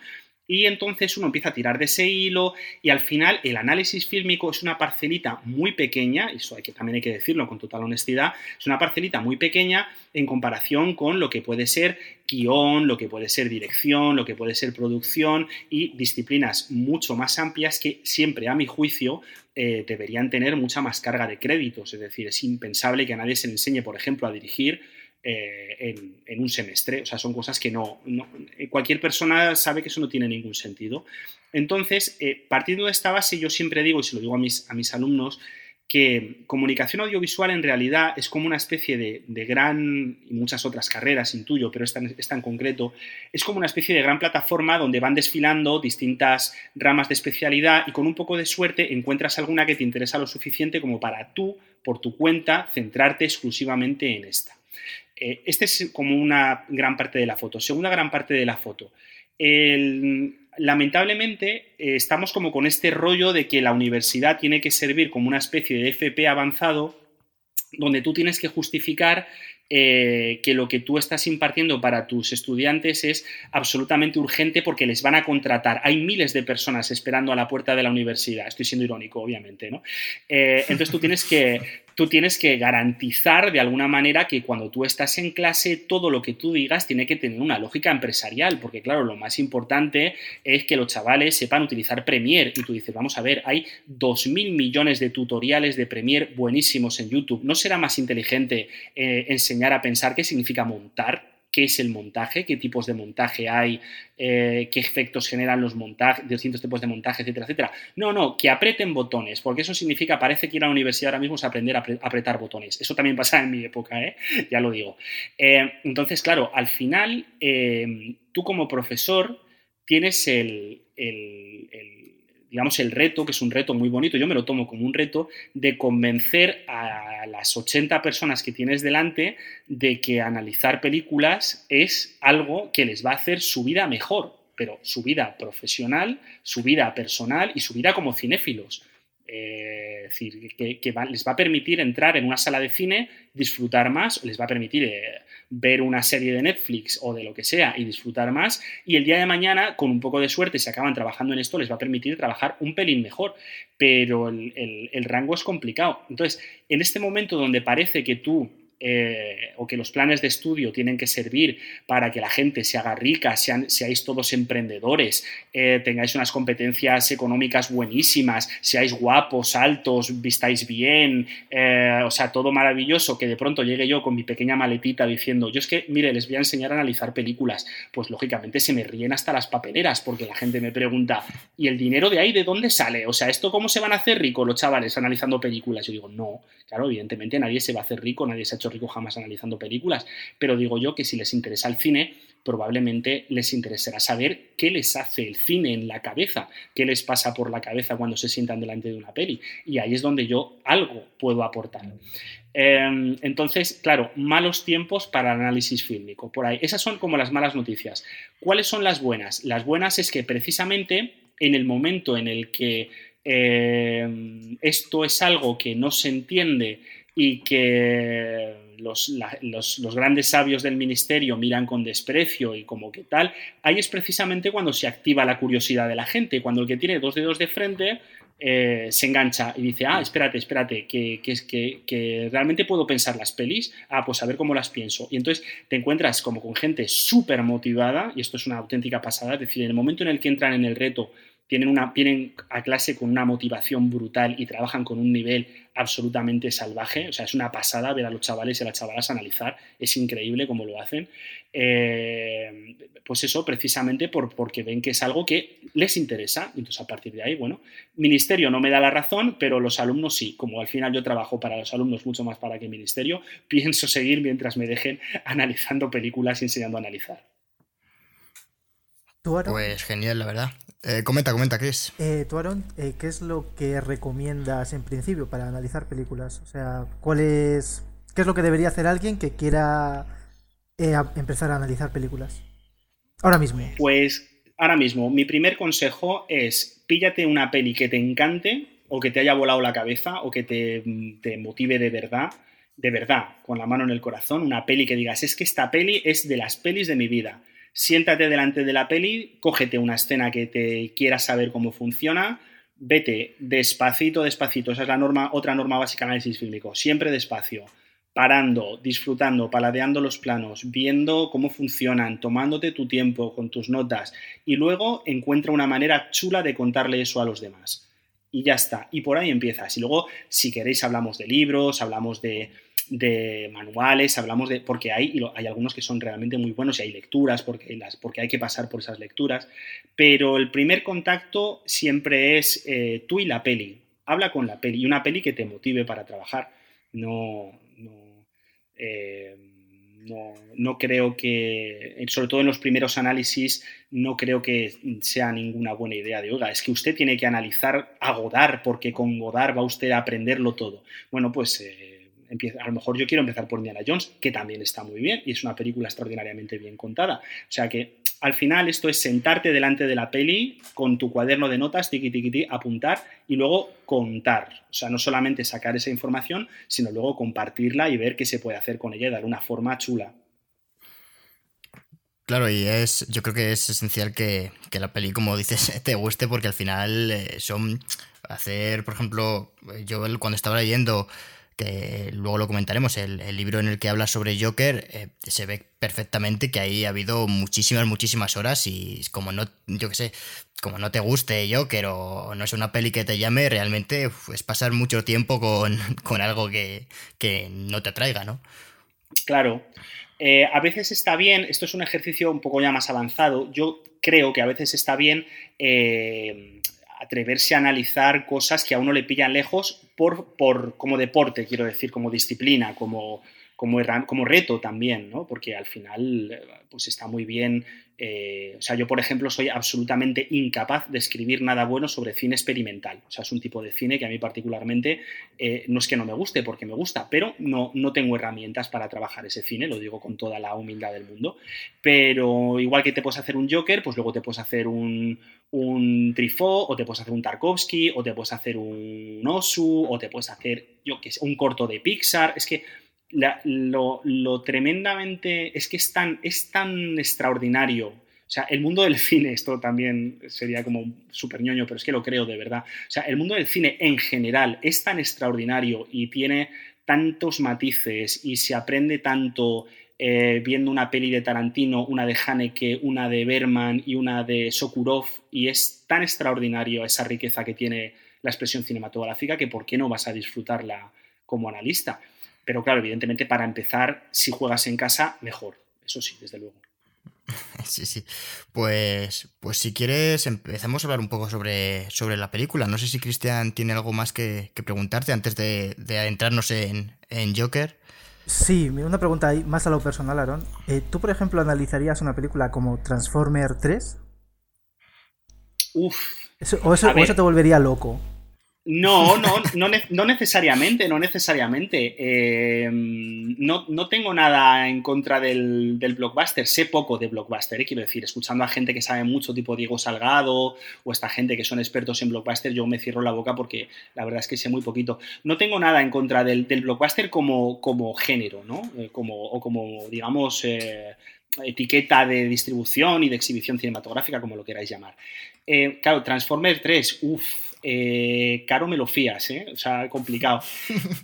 Y entonces uno empieza a tirar de ese hilo y al final el análisis fílmico es una parcelita muy pequeña, eso hay que, también hay que decirlo con total honestidad, es una parcelita muy pequeña en comparación con lo que puede ser guion, lo que puede ser dirección, lo que puede ser producción y disciplinas mucho más amplias que siempre, a mi juicio, eh, deberían tener mucha más carga de créditos. Es decir, es impensable que a nadie se le enseñe, por ejemplo, a dirigir eh, en, un semestre. O sea, son cosas que no, Cualquier persona sabe que eso no tiene ningún sentido. Entonces, eh, partiendo de esta base, yo siempre digo, y se lo digo a mis, alumnos, que comunicación audiovisual en realidad es como una especie de, gran, y muchas otras carreras intuyo, pero esta, esta, en concreto, es como una especie de gran plataforma donde van desfilando distintas ramas de especialidad y con un poco de suerte encuentras alguna que te interesa lo suficiente como para tú, por tu cuenta, centrarte exclusivamente en esta. Eh, este es como una gran parte de la foto. Segunda gran parte de la foto. lamentablemente eh, estamos como con este rollo de que la universidad tiene que servir como una especie de FP avanzado donde tú tienes que justificar eh, que lo que tú estás impartiendo para tus estudiantes es absolutamente urgente porque les van a contratar. Hay miles de personas esperando a la puerta de la universidad. Estoy siendo irónico, obviamente, ¿no? entonces tú tienes que [laughs] tú tienes que garantizar de alguna manera que cuando tú estás en clase todo lo que tú digas tiene que tener una lógica empresarial, porque claro, lo más importante es que los chavales sepan utilizar Premiere y tú dices, vamos a ver, hay 2.000 millones de tutoriales de Premiere buenísimos en YouTube. ¿No será más inteligente eh, enseñar a pensar qué significa montar? Qué es el montaje, qué tipos de montaje hay, eh, qué efectos generan los montajes, distintos tipos de montaje, etcétera, etcétera. No, no, que aprieten botones, porque eso significa, parece que ir a la universidad ahora mismo es aprender a apretar botones. Eso también pasa en mi época, ¿eh? [laughs] ya lo digo. Eh, entonces, claro, al final, tú como profesor tienes el digamos, el reto, que es un reto muy bonito, yo me lo tomo como un reto, de convencer a las 80 personas que tienes delante de que analizar películas es algo que les va a hacer su vida mejor, pero su vida profesional, su vida personal y su vida como cinéfilos. Eh, es decir, que, les va a permitir entrar en una sala de cine, disfrutar más, les va a permitir eh, ver una serie de Netflix o de lo que sea y disfrutar más. Y el día de mañana, con un poco de suerte, si acaban trabajando en esto, les va a permitir trabajar un pelín mejor. Pero el rango es complicado. Entonces, en este momento donde parece que tú eh, o que los planes de estudio tienen que servir para que la gente se haga rica, sean, seáis todos emprendedores, eh, tengáis unas competencias económicas buenísimas, seáis guapos, altos, vistáis bien, eh, o sea, todo maravilloso, que de pronto llegue yo con mi pequeña maletita diciendo, yo es que, mire, les voy a enseñar a analizar películas, pues lógicamente se me ríen hasta las papeleras porque la gente me pregunta, ¿y el dinero de ahí de dónde sale? O sea, ¿esto cómo se van a hacer ricos los chavales analizando películas? Yo digo, no, claro, evidentemente nadie se va a hacer rico, nadie se ha hecho rico jamás analizando películas, pero digo yo que si les interesa el cine, probablemente les interesará saber qué les hace el cine en la cabeza, qué les pasa por la cabeza cuando se sientan delante de una peli. Y ahí es donde yo algo puedo aportar. Em, entonces, claro, malos tiempos para análisis fílmico. Por ahí, esas son como las malas noticias. ¿Cuáles son las buenas? Las buenas es que precisamente en el momento en el que em, esto es algo que no se entiende y que los, grandes sabios del ministerio miran con desprecio y como que tal, ahí es precisamente cuando se activa la curiosidad de la gente, cuando el que tiene dos dedos de frente eh, se engancha y dice, ah, espérate, espérate, que, que, que, realmente puedo pensar las pelis, ah, pues a ver cómo las pienso. Y entonces te encuentras como con gente súper motivada, y esto es una auténtica pasada, es decir, en el momento en el que entran en el reto tienen, una, vienen a clase con una motivación brutal y trabajan con un nivel absolutamente salvaje. O sea, es una pasada ver a los chavales y a las chavalas analizar. Es increíble cómo lo hacen. Eh, pues eso, precisamente por, porque ven que es algo que les interesa. Entonces, a partir de ahí, bueno, ministerio no me da la razón, pero los alumnos sí. Como al final yo trabajo para los alumnos mucho más para que ministerio, pienso seguir mientras me dejen [laughs] analizando películas y enseñando a analizar. Pues genial, la verdad. Eh, comenta, comenta, Chris. Eh, tú, Aaron, eh, ¿qué es lo que recomiendas en principio para analizar películas? O sea, ¿cuál es, ¿qué es lo que debería hacer alguien que quiera eh, empezar a analizar películas? Ahora mismo. Pues ahora mismo, mi primer consejo es píllate una peli que te encante o que te haya volado la cabeza o que te, te motive de verdad, de verdad, con la mano en el corazón, una peli que digas, es que esta peli es de las pelis de mi vida siéntate delante de la peli, cógete una escena que te quieras saber cómo funciona, vete despacito, despacito. Esa es la norma, otra norma básica de análisis fílmico. Siempre despacio, parando, disfrutando, paladeando los planos, viendo cómo funcionan, tomándote tu tiempo con tus notas y luego encuentra una manera chula de contarle eso a los demás. Y ya está. Y por ahí empiezas. Y luego, si queréis, hablamos de libros, hablamos de de manuales, hablamos de. porque hay, hay algunos que son realmente muy buenos y hay lecturas, porque, las, porque hay que pasar por esas lecturas. Pero el primer contacto siempre es eh, tú y la peli. Habla con la peli y una peli que te motive para trabajar. No. no eh, no, no, creo que, sobre todo en los primeros análisis, no creo que sea ninguna buena idea de, oiga, es que usted tiene que analizar a Godard, porque con Godard va usted a aprenderlo todo. Bueno, pues eh, a lo mejor yo quiero empezar por Indiana Jones, que también está muy bien y es una película extraordinariamente bien contada. O sea que al final esto es sentarte delante de la peli con tu cuaderno de notas, tiqui, tiqui, tiqui, apuntar y luego contar. O sea, no solamente sacar esa información, sino luego compartirla y ver qué se puede hacer con ella y dar una forma chula. Claro, y es, yo creo que es esencial que, la peli, como dices, [laughs] te guste, porque al final eh, son hacer, por ejemplo, yo cuando estaba leyendo que luego lo comentaremos, el, libro en el que habla sobre Joker, eh, se ve perfectamente que ahí ha habido muchísimas, muchísimas horas y como no, yo qué sé, como no te guste Joker o no es una peli que te llame, realmente es pasar mucho tiempo con, [laughs] algo que, no te atraiga, ¿no? Claro. Eh, a veces está bien, esto es un ejercicio un poco ya más avanzado, yo creo que a veces está bien eh, atreverse a analizar cosas que a uno le pillan lejos por, como deporte, quiero decir, como disciplina, como, como, como reto también, ¿no? Porque al final, pues está muy bien eh, o sea, yo, por ejemplo, soy absolutamente incapaz de escribir nada bueno sobre cine experimental. O sea, es un tipo de cine que a mí particularmente eh, no es que no me guste, porque me gusta, pero no, no tengo herramientas para trabajar ese cine, lo digo con toda la humildad del mundo. Pero igual que te puedes hacer un Joker, pues luego te puedes hacer un, un Trifó, o te puedes hacer un Tarkovsky, o te puedes hacer un Osu, o te puedes hacer, yo qué sé, un corto de Pixar. Es que lo, tremendamente, es que es tan, es tan extraordinario. O sea, el mundo del cine, esto también sería como súper ñoño, pero es que lo creo de verdad. O sea, el mundo del cine en general es tan extraordinario y tiene tantos matices y se aprende tanto eh, viendo una peli de Tarantino, una de Haneke, una de Berman y una de Sokurov, y es tan extraordinario esa riqueza que tiene la expresión cinematográfica que por qué no vas a disfrutarla como analista. Pero claro, evidentemente para empezar, si juegas en casa, mejor. Eso sí, desde luego. [laughs] Sí, sí. Pues, pues si quieres, empezamos a hablar un poco sobre, sobre la película. No sé si Cristian tiene algo más que, preguntarte antes de, adentrarnos en, Joker. Sí, una pregunta ahí, más a lo personal, Aaron. Eh, ¿Tú, por ejemplo, analizarías una película como Transformer 3? Uf. o, eso, o eso te volvería loco. No, no, no, necesariamente, no necesariamente. Eh, no, no, tengo nada en contra del, blockbuster, sé poco de blockbuster, eh, quiero decir, escuchando a gente que sabe mucho, tipo Diego Salgado, o esta gente que son expertos en blockbuster, yo me cierro la boca porque la verdad es que sé muy poquito. No tengo nada en contra del, blockbuster como, como género, ¿no? Eh, como, o como, digamos, etiqueta de distribución y de exhibición cinematográfica, como lo queráis llamar. claro, Transformer 3, uff eh, caro me lo fías, ¿eh? o sea, complicado.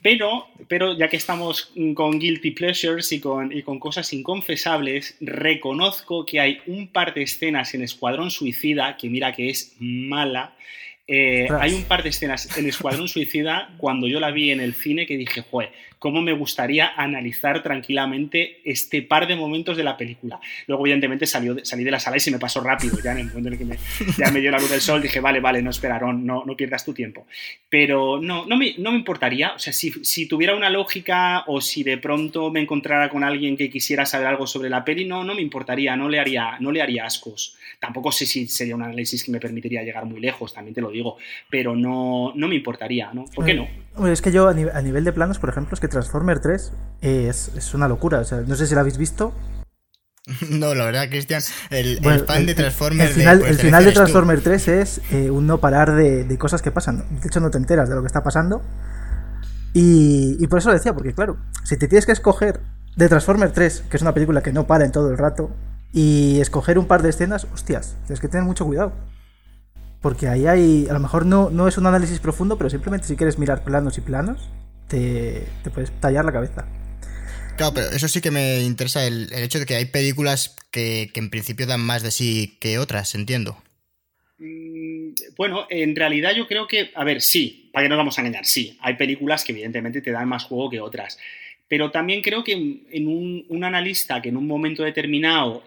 Pero, pero ya que estamos con guilty pleasures y con, y con cosas inconfesables, reconozco que hay un par de escenas en Escuadrón Suicida que mira que es mala eh, hay un par de escenas en Escuadrón Suicida cuando yo la vi en el cine que dije, joder, cómo me gustaría analizar tranquilamente este par de momentos de la película. Luego, evidentemente, salí de la sala y se me pasó rápido. Ya en el momento en el que me, dio la luz del sol, dije, vale, vale, no esperaron, no, pierdas tu tiempo. Pero no, no me, importaría. O sea, si, si, tuviera una lógica o si de pronto me encontrara con alguien que quisiera saber algo sobre la peli, no, no me importaría, no le haría, no le haría ascos. Tampoco sé si sería un análisis que me permitiría llegar muy lejos, también te lo digo, pero no, no me importaría, ¿no? ¿Por qué no? Es que yo a, nivel de planos, por ejemplo, es que Transformer 3 es, es una locura. O sea, no sé si la habéis visto. [laughs] No, la verdad, Cristian, el, fan de Transformer. El final, el final de Transformer 3 es eh, un no parar de, de, cosas que pasan. De hecho, no te enteras de lo que está pasando. Y, y, por eso lo decía, porque claro, si te tienes que escoger de Transformer 3, que es una película que no para en todo el rato, y escoger un par de escenas, hostias, tienes que tener mucho cuidado. Porque ahí hay, a lo mejor no, no es un análisis profundo, pero simplemente si quieres mirar planos y planos, te, puedes tallar la cabeza. Claro, pero eso sí que me interesa el, hecho de que hay películas que, en principio dan más de sí que otras, entiendo. Mm, bueno, en realidad yo creo que, a ver, sí, para que no vamos a engañar, sí, hay películas que evidentemente te dan más juego que otras Pero también creo que en un, analista que en un momento determinado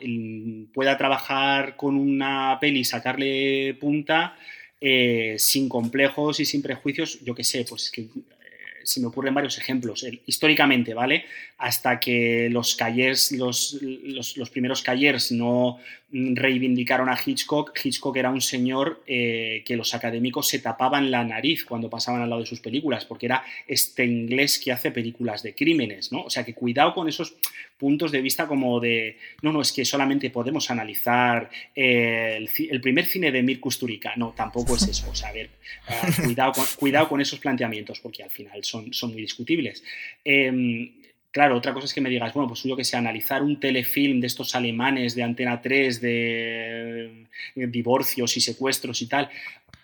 pueda trabajar con una peli y sacarle punta, eh, sin complejos y sin prejuicios, yo qué sé, pues que se me ocurren varios ejemplos. históricamente, ¿vale? Hasta que los Callers, los, los, primeros Callers no reivindicaron a Hitchcock, Hitchcock era un señor eh, que los académicos se tapaban la nariz cuando pasaban al lado de sus películas, porque era este inglés que hace películas de crímenes, ¿no? O sea que cuidado con esos puntos de vista como de, no, no, es que solamente podemos analizar eh, el, primer cine de Mir Kusturica. No, tampoco es eso. O sea, a ver, eh, cuidado, con, cuidado con esos planteamientos, porque al final son, son muy discutibles. Em, claro, otra cosa es que me digas, bueno, pues yo que sé, analizar un telefilm de estos alemanes de Antena 3, de divorcios y secuestros y tal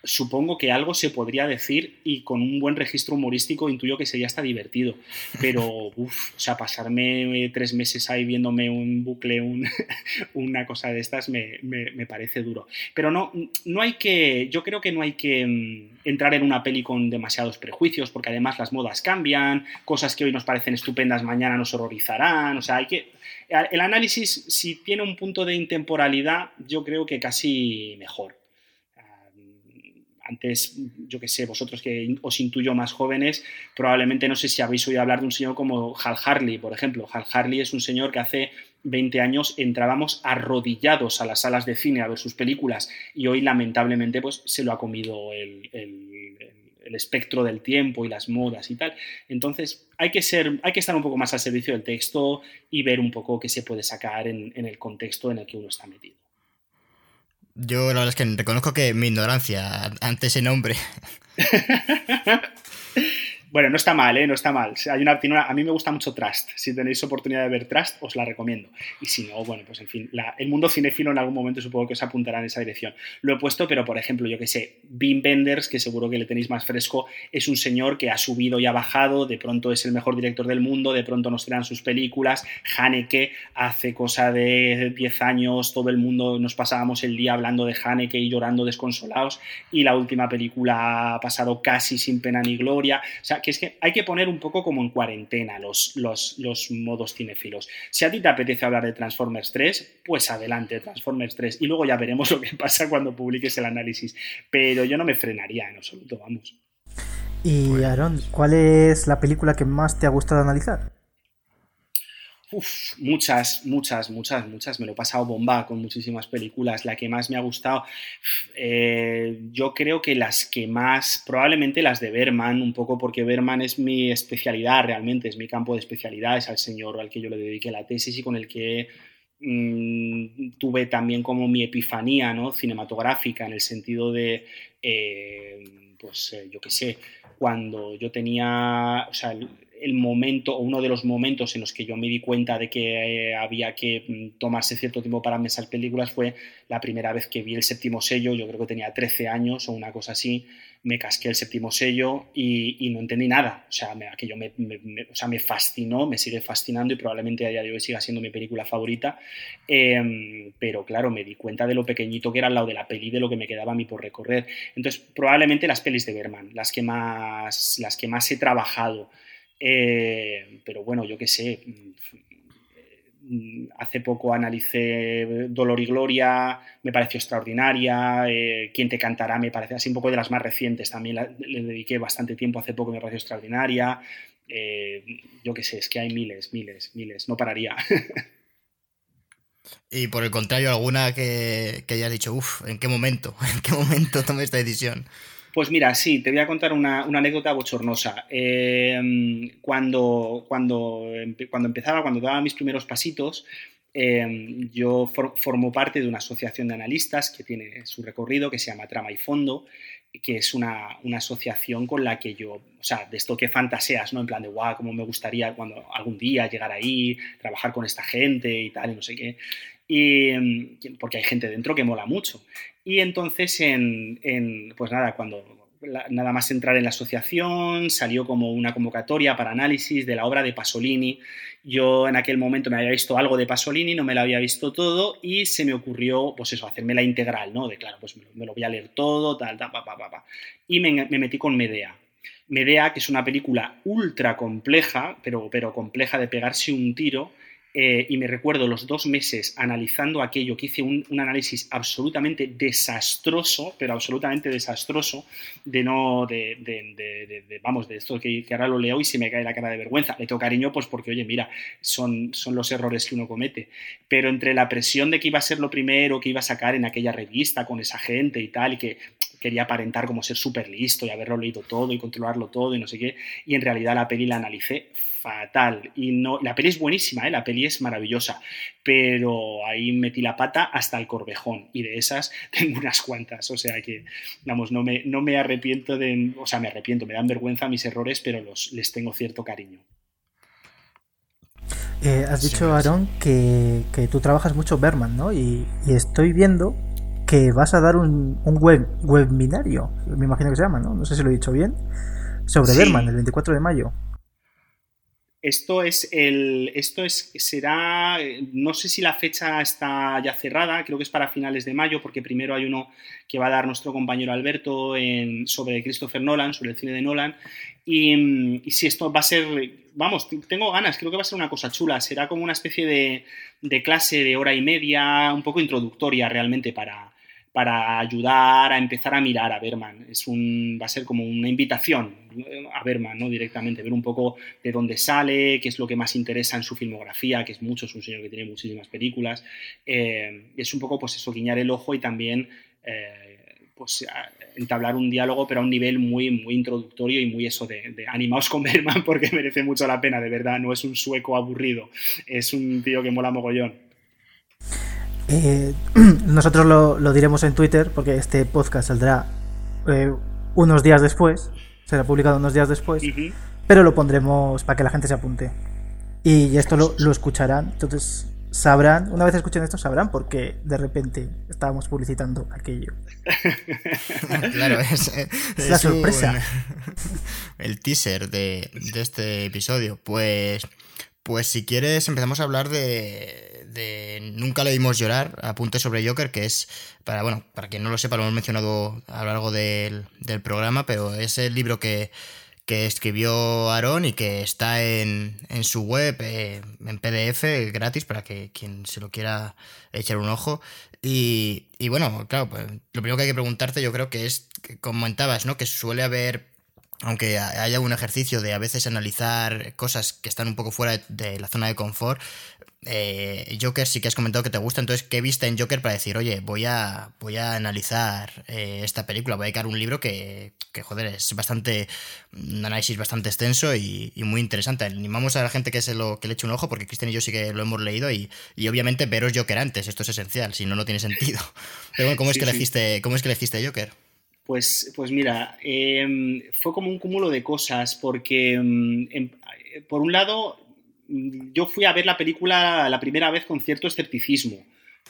supongo que algo se podría decir y con un buen registro humorístico intuyo que sería hasta divertido. Pero, [laughs] uff, o sea, pasarme tres meses ahí viéndome un bucle, [laughs] una cosa de estas, me, parece duro. Pero no, no hay que, yo creo que no hay que mm, entrar en una peli con demasiados prejuicios, porque además las modas cambian, cosas que hoy nos parecen estupendas mañana nos horrorizarán, o sea, hay que... El análisis, si tiene un punto de intemporalidad, yo creo que casi mejor antes, yo que sé, vosotros que os intuyo más jóvenes, probablemente no sé si habéis oído hablar de un señor como Hal Harley, por ejemplo. Hal Harley es un señor que hace 20 años entrábamos arrodillados a las salas de cine a ver sus películas y hoy lamentablemente pues se lo ha comido el, espectro del tiempo y las modas y tal. Entonces hay que, ser, hay que estar un poco más al servicio del texto y ver un poco qué se puede sacar en el contexto en el que uno está metido. Yo la verdad es que reconozco que mi ignorancia ante ese nombre. [laughs] Bueno, no está mal, ¿eh? No está mal. Hay una, a mí me gusta mucho Trust. Si tenéis oportunidad de ver Trust, os la recomiendo. Y si no, bueno, pues en fin, el mundo cinéfilo en algún momento supongo que os apuntará en esa dirección. Lo he puesto, pero por ejemplo, yo que sé, Bim Benders, que seguro que le tenéis más fresco, es un señor que ha subido y ha bajado, de pronto es el mejor director del mundo, de pronto nos traen sus películas. Haneke, hace cosa de 10 años, todo el mundo nos pasábamos el día hablando de Haneke y llorando desconsolados, y la última película ha pasado casi sin pena ni gloria. O sea, que es que hay que poner un poco como en cuarentena los, los, los modos cinéfilos. Si a ti te apetece hablar de Transformers 3, pues adelante, Transformers 3, y luego ya veremos [laughs] lo que pasa cuando publiques el análisis. Pero yo no me frenaría en absoluto, vamos. Y Aaron, ¿cuál es la película que más te ha gustado analizar? Uf, muchas, muchas, muchas, muchas. Me lo he pasado bomba con muchísimas películas. La que más me ha gustado, eh, yo creo que las que más, probablemente las de Berman, un poco porque Berman es mi especialidad realmente, es mi campo de especialidad, es al señor al que yo le dediqué la tesis y con el que mm, tuve también como mi epifanía ¿no? cinematográfica en el sentido de, eh, pues eh, yo qué sé, cuando yo tenía, el momento o uno de los momentos en los que yo me di cuenta de que eh, había que mm, tomarse cierto tiempo para pensar películas fue la primera vez que vi el séptimo sello, yo creo que tenía 13 años o una cosa así, me casqué el séptimo sello y, no entendí nada, o sea, me, aquello me, o sea, me fascinó, me sigue fascinando y probablemente a día de hoy siga siendo mi película favorita, em, pero claro, me di cuenta de lo pequeñito que era al lado de la peli, de lo que me quedaba a mí por recorrer. Entonces, probablemente las pelis de Berman, las que más, las que más he trabajado, eh, pero bueno, yo qué sé, mm, hace poco analicé Dolor y Gloria, me pareció extraordinaria, eh, Quién te cantará me parece así un poco de las más recientes, también le dediqué bastante tiempo hace poco, me pareció extraordinaria. Eh, yo qué sé, es que hay miles, miles, miles, no pararía. [laughs] Y por el contrario, alguna que, que hayas dicho, uff, ¿en qué momento? [laughs] ¿En qué momento tomé esta decisión? Pues mira, sí, te voy a contar una, anécdota bochornosa. Em, cuando, cuando, cuando empezaba, cuando daba mis primeros pasitos, em, yo formo parte de una asociación de analistas que tiene su recorrido, que se llama Trama y Fondo, que es una, asociación con la que yo, o sea, de esto que fantaseas, ¿no? En plan de, guau, cómo me gustaría cuando algún día llegar ahí, trabajar con esta gente y tal, y no sé qué. Y, em, porque hay gente dentro que mola mucho. Y entonces, en, pues nada, cuando nada más entrar en la asociación, salió como una convocatoria para análisis de la obra de Pasolini. Yo en aquel momento me había visto algo de Pasolini, no me lo había visto todo y se me ocurrió, pues eso, hacerme la integral, ¿no? De claro, pues me lo, voy a leer todo, tal, tal, pa, pa, pa, Y me, me metí con Medea. Medea, que es una película ultra compleja, pero, pero compleja de pegarse un tiro, eh, y me recuerdo los dos meses analizando aquello, que hice un, análisis absolutamente desastroso, pero absolutamente desastroso, de no, de, vamos, de esto que, ahora lo leo y se me cae la cara de vergüenza. Le tengo cariño, pues porque, oye, mira, son, son los errores que uno comete. Pero entre la presión de que iba a ser lo primero que iba a sacar en aquella revista con esa gente y tal, y que quería aparentar como ser súper listo y haberlo leído todo y controlarlo todo y no sé qué, y en realidad la peli la analicé fatal. Y no, la peli es buenísima, ¿eh? la peli es maravillosa, pero ahí metí la pata hasta el corvejón y de esas [laughs] tengo unas cuantas. O sea que, vamos, no me, no me arrepiento de, o sea, me arrepiento, me dan vergüenza mis errores, pero los, les tengo cierto cariño. Eh, has dicho, Aaron, que, que, tú trabajas mucho Berman, ¿no? Y, estoy viendo que vas a dar un, un web, webinario, me imagino que se llama, ¿no? No sé si lo he dicho bien, sobre Berman, el 24 de mayo. Esto es el. Esto es. será. No sé si la fecha está ya cerrada, creo que es para finales de mayo, porque primero hay uno que va a dar nuestro compañero Alberto en, sobre Christopher Nolan, sobre el cine de Nolan. Y, si esto va a ser. Vamos, tengo ganas, creo que va a ser una cosa chula. Será como una especie de, de clase de hora y media, un poco introductoria realmente para, para ayudar a empezar a mirar a Berman. Es un, va a ser como una invitación a Berman, ¿no? Directamente, ver un poco de dónde sale, qué es lo que más interesa en su filmografía, que es mucho, es un señor que tiene muchísimas películas. Eh, es un poco, pues eso, guiñar el ojo y también, eh, pues, entablar un diálogo, pero a un nivel muy, muy introductorio y muy eso de, de animaos con Berman [laughs] porque merece mucho la pena, de verdad. No es un sueco aburrido, es un tío que mola mogollón. Eh, [clears throat] nosotros lo, diremos en Twitter porque este podcast saldrá eh, unos días después, será publicado unos días después, pero lo pondremos para que la gente se apunte. Y esto lo, escucharán, entonces sabrán, una vez escuchen esto, sabrán porque de repente estábamos publicitando aquello. [laughs] claro, es, [laughs] la sorpresa. [laughs] el teaser de, de este episodio. Pues, pues si quieres empezamos a hablar de, Nunca le dimos llorar, apunte sobre Joker, que es, para, bueno, para quien no lo sepa, lo hemos mencionado a lo largo del, programa, pero es el libro que, escribió Aaron y que está en, su web eh, en PDF gratis para que quien se lo quiera echar un ojo. Y, bueno, claro, pues, lo primero que hay que preguntarte yo creo que es, comentabas, ¿no? Que suele haber aunque haya un ejercicio de a veces analizar cosas que están un poco fuera de la zona de confort, eh, Joker sí que has comentado que te gusta, entonces, ¿qué viste en Joker para decir, oye, voy a, voy a analizar eh, esta película, voy a dedicar un libro que, que, joder, es bastante, un análisis bastante extenso y, muy interesante. Animamos a la gente que, se lo, que le eche un ojo, porque Cristian y yo sí que lo hemos leído y, obviamente veros Joker antes, esto es esencial, si no, no tiene sentido. [laughs] Pero bueno, ¿cómo es, que, elegiste, ¿cómo es que elegiste Joker? Pues, pues mira, em, fue como un cúmulo de cosas, porque em, em, por un lado yo fui a ver la película la primera vez con cierto escepticismo.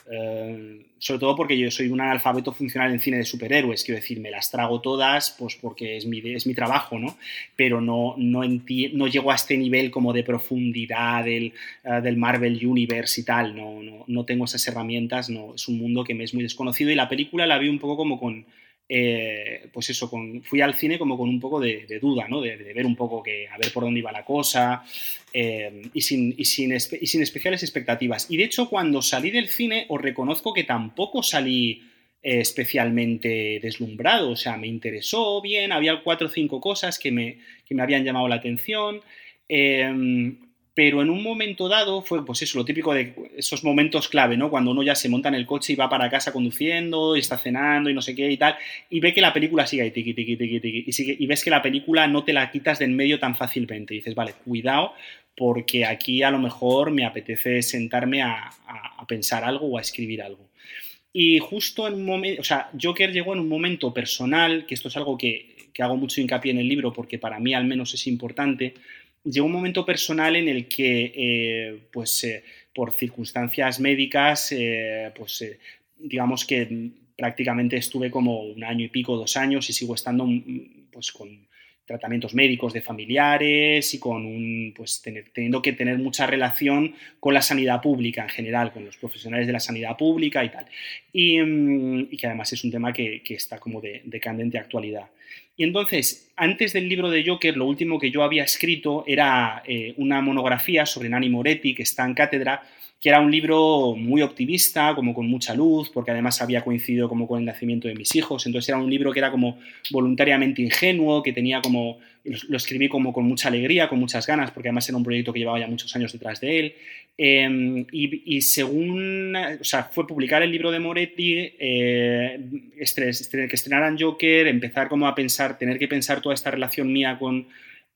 Eh, sobre todo porque yo soy un analfabeto funcional en cine de superhéroes, quiero decir, me las trago todas pues porque es mi, es mi trabajo, ¿no? Pero no, no, no llego a este nivel como de profundidad del, eh, del Marvel Universe y tal, no, no, no, tengo esas herramientas, no, es un mundo que me es muy desconocido y la película la vi un poco como con, eh, pues eso, fui al cine como con un poco de, duda, ¿no? De, ver un poco que, a ver por dónde iba la cosa eh, y, sin, y, sin especiales expectativas. Y de hecho, cuando salí del cine, os reconozco que tampoco salí eh, especialmente deslumbrado, o sea, me interesó bien, había cuatro o cinco cosas que me, que me habían llamado la atención pero en un momento dado fue, pues eso, lo típico de esos momentos clave, ¿no? Cuando uno ya se monta en el coche y va para casa conduciendo y está cenando y no sé qué y tal, y ve que la película sigue ahí, tiqui, tiqui, tiqui, tiqui, y, sigue, y ves que la película no te la quitas de en medio tan fácilmente. Y dices, vale, cuidado, porque aquí a lo mejor me apetece sentarme a, pensar algo o a escribir algo. Y justo en un momento, o sea, Joker llegó en un momento personal, que esto es algo que, que hago mucho hincapié en el libro porque para mí al menos es importante, llegó un momento personal en el que, eh, pues, eh, por circunstancias médicas, eh, pues, digamos que prácticamente estuve como un año y pico, dos años, y sigo estando, mm, pues, con tratamientos médicos de familiares y con un, pues, teniendo que tener mucha relación con la sanidad pública en general, con los profesionales de la sanidad pública y tal. Y, mm, que además es un tema que, está como de, de candente actualidad. Y entonces, antes del libro de Joker, lo último que yo había escrito era eh, una monografía sobre Nani Moretti, que está en cátedra, que era un libro muy optimista, como con mucha luz, porque además había coincidido como con el nacimiento de mis hijos, entonces era un libro que era como voluntariamente ingenuo, que tenía como, lo escribí como con mucha alegría, con muchas ganas, porque además era un proyecto que llevaba ya muchos años detrás de él, em, y, según, o sea, fue publicar el libro de Moretti, eh, que estrenaran Joker, empezar como a pensar, tener que pensar toda esta relación mía con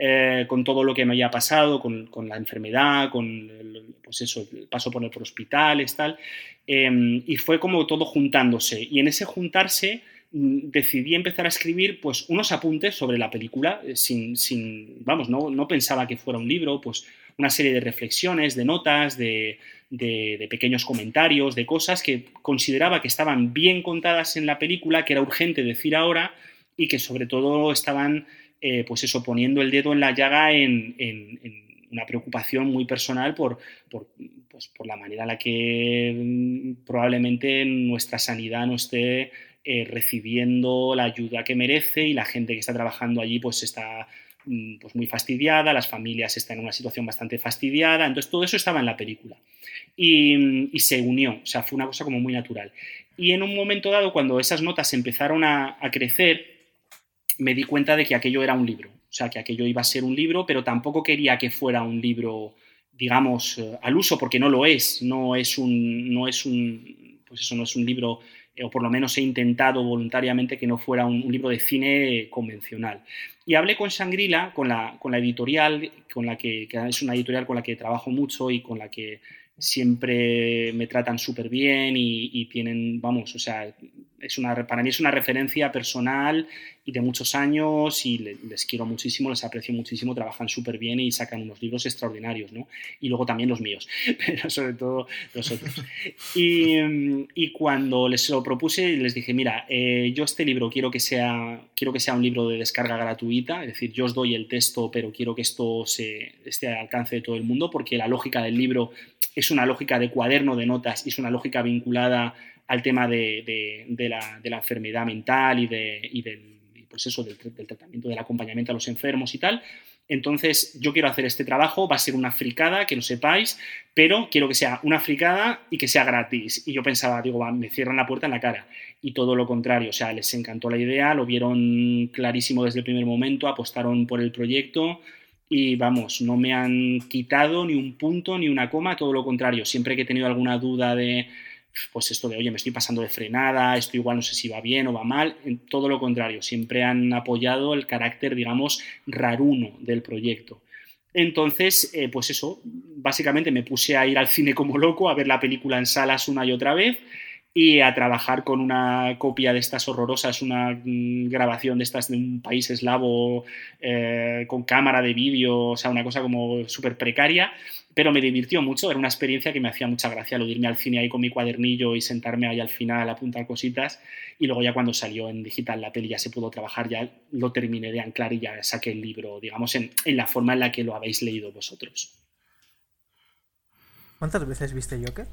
eh, con todo lo que me había pasado, con, la enfermedad, con el, pues eso, el paso por el hospitales, tal. Em, y fue como todo juntándose. Y en ese juntarse mm, decidí empezar a escribir pues unos apuntes sobre la película eh, sin, sin vamos, no, no, pensaba que fuera un libro, pues una serie de reflexiones, de notas, de, pequeños comentarios, de cosas que consideraba que estaban bien contadas en la película, que era urgente decir ahora y que sobre todo estaban eh, pues eso, poniendo el dedo en la llaga en, una preocupación muy personal por, pues por, la manera en la que mm, probablemente nuestra sanidad no esté eh, recibiendo la ayuda que merece y la gente que está trabajando allí pues está mm, pues muy fastidiada, las familias están en una situación bastante fastidiada, entonces todo eso estaba en la película y, se unió, o sea, fue una cosa como muy natural. Y en un momento dado, cuando esas notas empezaron a crecer, me di cuenta de que aquello era un libro, o sea, que aquello iba a ser un libro, pero tampoco quería que fuera un libro, digamos, eh, al uso, porque no lo es, no es un, no es un, pues eso no es un libro, eh, o por lo menos he intentado voluntariamente que no fuera un, libro de cine convencional. Y hablé con Sangrila, con la, con la editorial, con la que, que es una editorial con la que trabajo mucho y con la que siempre me tratan súper bien y, tienen, vamos, o sea, es una, para mí es una referencia personal y de muchos años y les quiero muchísimo, les aprecio muchísimo, trabajan súper bien y sacan unos libros extraordinarios, ¿no? Y luego también los míos, [laughs] pero sobre todo los otros. Y, cuando les lo propuse, les dije, mira, eh, yo este libro quiero que, sea, quiero que sea un libro de descarga gratuita, es decir, yo os doy el texto, pero quiero que esto se, esté al alcance de todo el mundo, porque la lógica del libro es una lógica de cuaderno de notas y es una lógica vinculada al tema de, la, enfermedad mental y, del, pues del, tratamiento, del acompañamiento a los enfermos y tal. Entonces, yo quiero hacer este trabajo, va a ser una fricada, que lo sepáis, pero quiero que sea una fricada y que sea gratis. Y yo pensaba, digo, me cierran la puerta en la cara. Y todo lo contrario, o sea, les encantó la idea, lo vieron clarísimo desde el primer momento, apostaron por el proyecto, y vamos, no me han quitado ni un punto ni una coma, todo lo contrario, siempre que he tenido alguna duda de, pues esto de, oye, me estoy pasando de frenada, esto igual no sé si va bien o va mal, todo lo contrario, siempre han apoyado el carácter, digamos, raruno del proyecto. Entonces, eh, pues eso, básicamente me puse a ir al cine como loco, a ver la película en salas una y otra vez y a trabajar con una copia de estas horrorosas, una mm, grabación de estas de un país eslavo eh, con cámara de vídeo, o sea, una cosa como súper precaria, pero me divirtió mucho, era una experiencia que me hacía mucha gracia lo irme al cine ahí con mi cuadernillo y sentarme ahí al final a apuntar cositas y luego ya cuando salió en digital la peli ya se pudo trabajar, ya lo terminé de anclar y ya saqué el libro, digamos, en, en la forma en la que lo habéis leído vosotros. ¿Cuántas veces viste Joker?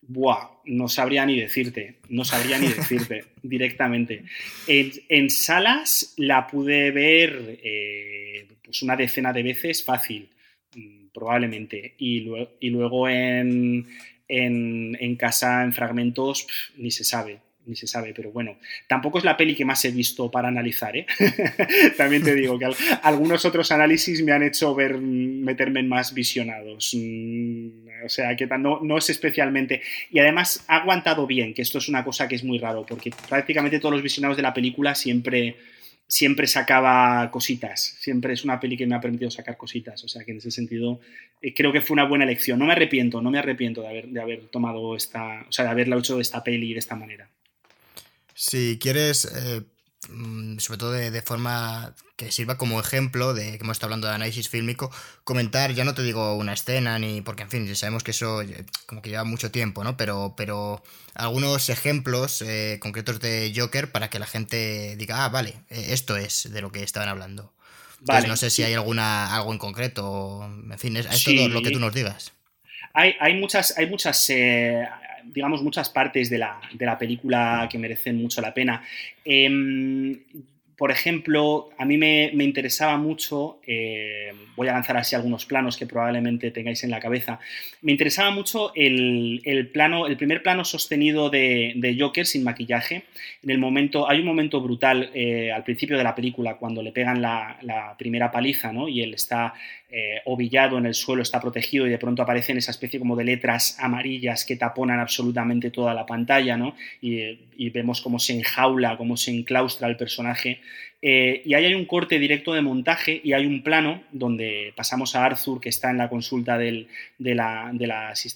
Buah, no sabría ni decirte, no sabría ni decirte [laughs] directamente. En, salas la pude ver eh, pues una decena de veces fácil, mm, probablemente. Y, luego, en, en, casa, en fragmentos, ni se sabe ni se sabe, pero bueno, tampoco es la peli que más he visto para analizar, ¿eh? [laughs] También te digo que algunos otros análisis me han hecho ver, meterme en más visionados. O sea, que no, no es especialmente... Y además ha aguantado bien, que esto es una cosa que es muy raro, porque prácticamente todos los visionados de la película siempre siempre sacaba cositas. Siempre es una peli que me ha permitido sacar cositas. O sea que en ese sentido eh, creo que fue una buena elección. No me arrepiento, no me arrepiento de haber, de haber tomado esta, o sea, de haberla hecho de esta peli de esta manera. Si quieres, eh, sobre todo de, forma que sirva como ejemplo de que hemos estado hablando de análisis fílmico, comentar, ya no te digo una escena, ni porque en fin, ya sabemos que eso eh, como que lleva mucho tiempo, ¿no? Pero, pero algunos ejemplos eh, concretos de Joker para que la gente diga, ah, vale, esto es de lo que estaban hablando. Vale. no sé si hay alguna, algo en concreto, en fin, es, todo lo que tú nos digas. Hay, hay muchas, hay muchas digamos, muchas partes de la, película que merecen mucho la pena. Em, por ejemplo, a mí me, interesaba mucho, eh, voy a lanzar así algunos planos que probablemente tengáis en la cabeza, me interesaba mucho el, plano, el primer plano sostenido de, Joker sin maquillaje. En el momento, hay un momento brutal eh, al principio de la película cuando le pegan la, la primera paliza, ¿no? Y él está eh, ovillado en el suelo, está protegido y de pronto aparecen esa especie como de letras amarillas que taponan absolutamente toda la pantalla, ¿no? Y, vemos cómo se enjaula, cómo se enclaustra el personaje. Eh, y ahí hay un corte directo de montaje y hay un plano donde pasamos a Arthur, que está en la consulta de, la,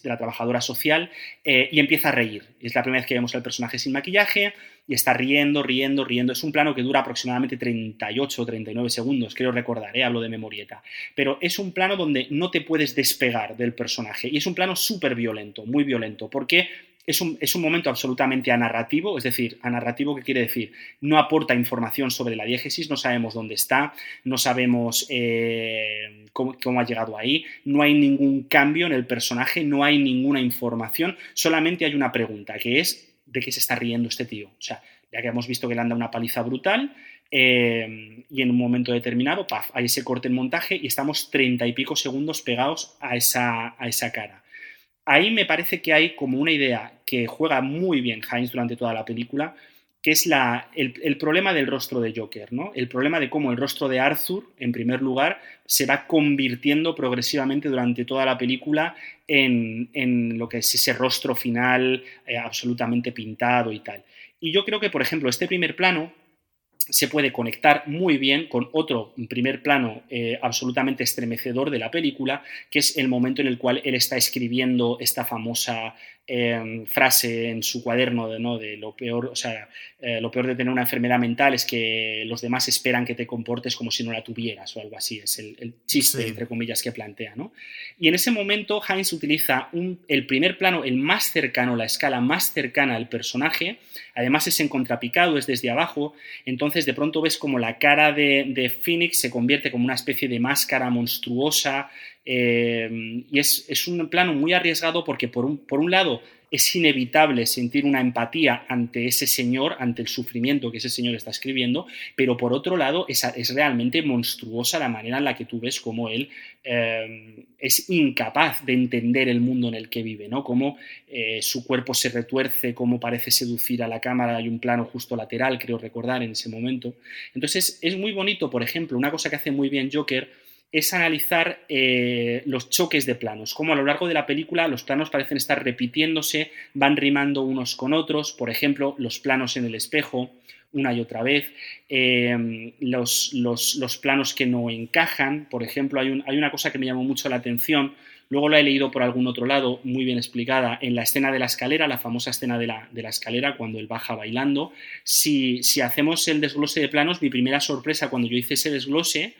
trabajadora social, eh, y empieza a reír. Es la primera vez que vemos al personaje sin maquillaje, y está riendo, riendo, riendo. Es un plano que dura aproximadamente 38 o 39 segundos, creo recordar, ¿eh? hablo de memorieta. Pero es un plano donde no te puedes despegar del personaje y es un plano súper violento, muy violento, porque es un, es un, momento absolutamente anarrativo, es decir, anarrativo, ¿qué quiere decir? No aporta información sobre la diégesis, no sabemos dónde está, no sabemos eh, cómo, cómo, ha llegado ahí, no hay ningún cambio en el personaje, no hay ninguna información, solamente hay una pregunta, que es de qué se está riendo este tío. O sea, ya que hemos visto que le anda una paliza brutal eh, y en un momento determinado, paf, hay ese corte en montaje y estamos treinta y pico segundos pegados a esa, a esa cara. Ahí me parece que hay como una idea que juega muy bien Heinz durante toda la película, que es la, el, problema del rostro de Joker, ¿no? El problema de cómo el rostro de Arthur, en primer lugar, se va convirtiendo progresivamente durante toda la película en, lo que es ese rostro final eh, absolutamente pintado y tal. Y yo creo que, por ejemplo, este primer plano se puede conectar muy bien con otro primer plano eh, absolutamente estremecedor de la película, que es el momento en el cual él está escribiendo esta famosa Em, frase en su cuaderno de, ¿no? de lo peor, o sea, eh, lo peor de tener una enfermedad mental es que los demás esperan que te comportes como si no la tuvieras o algo así, es el, chiste, entre comillas, que plantea, ¿no? Y en ese momento Heinz utiliza el primer plano, el más cercano, la escala más cercana al personaje, además es en contrapicado, es desde abajo, entonces de pronto ves como la cara de, de Phoenix se convierte como una especie de máscara monstruosa, eh, y es, un plano muy arriesgado porque por un, por un lado es inevitable sentir una empatía ante ese señor, ante el sufrimiento que ese señor está escribiendo, pero por otro lado es, es realmente monstruosa la manera en la que tú ves cómo él eh, es incapaz de entender el mundo en el que vive, ¿no? Cómo eh, su cuerpo se retuerce, cómo parece seducir a la cámara, hay un plano justo lateral, creo recordar en ese momento. Entonces es muy bonito, por ejemplo, una cosa que hace muy bien Joker, es analizar eh, los choques de planos, como a lo largo de la película los planos parecen estar repitiéndose, van rimando unos con otros, por ejemplo, los planos en el espejo una y otra vez, eh, los, los, planos que no encajan, por ejemplo, hay, hay, una cosa que me llamó mucho la atención, luego la he leído por algún otro lado, muy bien explicada, en la escena de la escalera, la famosa escena de la, de la escalera, cuando él baja bailando, si, si hacemos el desglose de planos, mi primera sorpresa cuando yo hice ese desglose,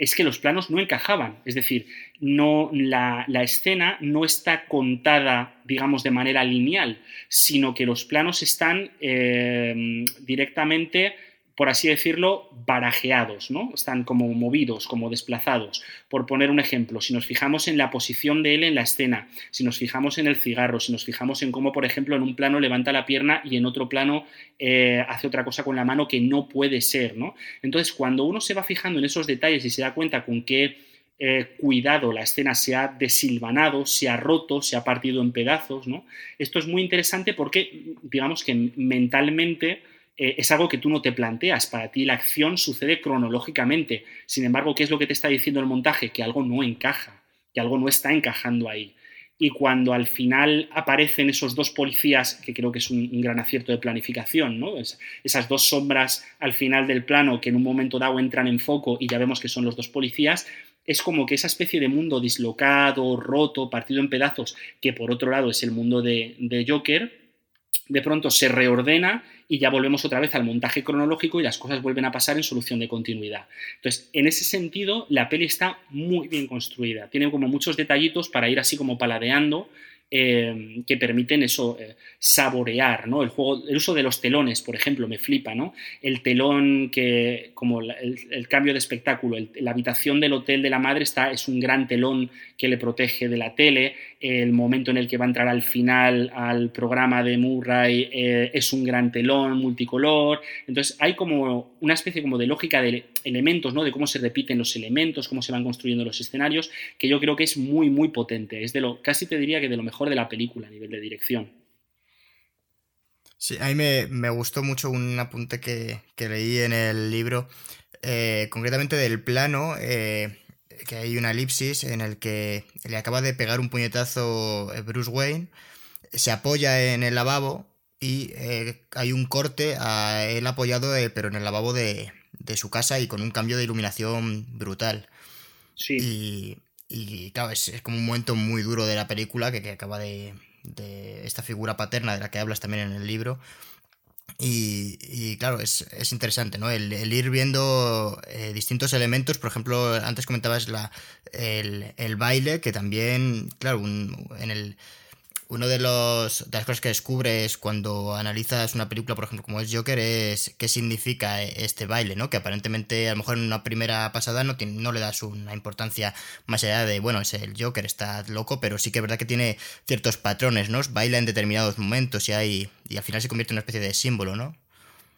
es que los planos no encajaban. Es decir, no, la, escena no está contada, digamos, de manera lineal, sino que los planos están eh, directamente por así decirlo, barajeados, ¿no? Están como movidos, como desplazados. Por poner un ejemplo, si nos fijamos en la posición de él en la escena, si nos fijamos en el cigarro, si nos fijamos en cómo, por ejemplo, en un plano levanta la pierna y en otro plano eh, hace otra cosa con la mano que no puede ser, ¿no? Entonces, cuando uno se va fijando en esos detalles y se da cuenta con qué eh, cuidado la escena se ha desilvanado, se ha roto, se ha partido en pedazos, ¿no? Esto es muy interesante porque, digamos que mentalmente eh, es algo que tú no te planteas. Para ti la acción sucede cronológicamente. Sin embargo, ¿qué es lo que te está diciendo el montaje? Que algo no encaja, que algo no está encajando ahí. Y cuando al final aparecen esos dos policías, que creo que es un, gran acierto de planificación, ¿no? esas dos sombras al final del plano que en un momento dado entran en foco y ya vemos que son los dos policías, es como que esa especie de mundo dislocado, roto, partido en pedazos, que por otro lado es el mundo de, de Joker, de pronto se reordena y ya volvemos otra vez al montaje cronológico y las cosas vuelven a pasar en solución de continuidad. Entonces, en ese sentido, la peli está muy bien construida. Tiene como muchos detallitos para ir así como paladeando eh, que permiten eso, eh, saborear, ¿no? El juego, el uso de los telones, por ejemplo, me flipa, ¿no? El telón que, como el, cambio de espectáculo, la habitación del hotel de la madre está, es un gran telón que le protege de la tele, el momento en el que va a entrar al final al programa de Murray eh, es un gran telón multicolor, entonces hay como una especie como de lógica de elementos, ¿no? De cómo se repiten los elementos, cómo se van construyendo los escenarios, que yo creo que es muy, muy potente, es de lo, casi te diría que de lo mejor de la película a nivel de dirección. Sí, a mí me, gustó mucho un apunte que, leí en el libro, eh, concretamente del plano, eh, que hay una elipsis en el que le acaba de pegar un puñetazo eh, Bruce Wayne, se apoya en el lavabo y hay un corte a él apoyado, pero en el lavabo de, su casa y con un cambio de iluminación brutal. Sí. Y, claro, es, como un momento muy duro de la película que, acaba de, de, esta figura paterna de la que hablas también en el libro. Y, claro, es, interesante, ¿no? El, ir viendo eh, distintos elementos, por ejemplo, antes comentabas la, el, el baile, que también, claro, en el uno de, los, de las cosas que descubres cuando analizas una película, por ejemplo, como es Joker, es qué significa este baile, ¿no? Que aparentemente a lo mejor en una primera pasada no, no le das una importancia más allá de, bueno, es el Joker, está loco, pero sí que es verdad que tiene ciertos patrones, ¿no? Baila en determinados momentos y, hay, y al final se convierte en una especie de símbolo, ¿no?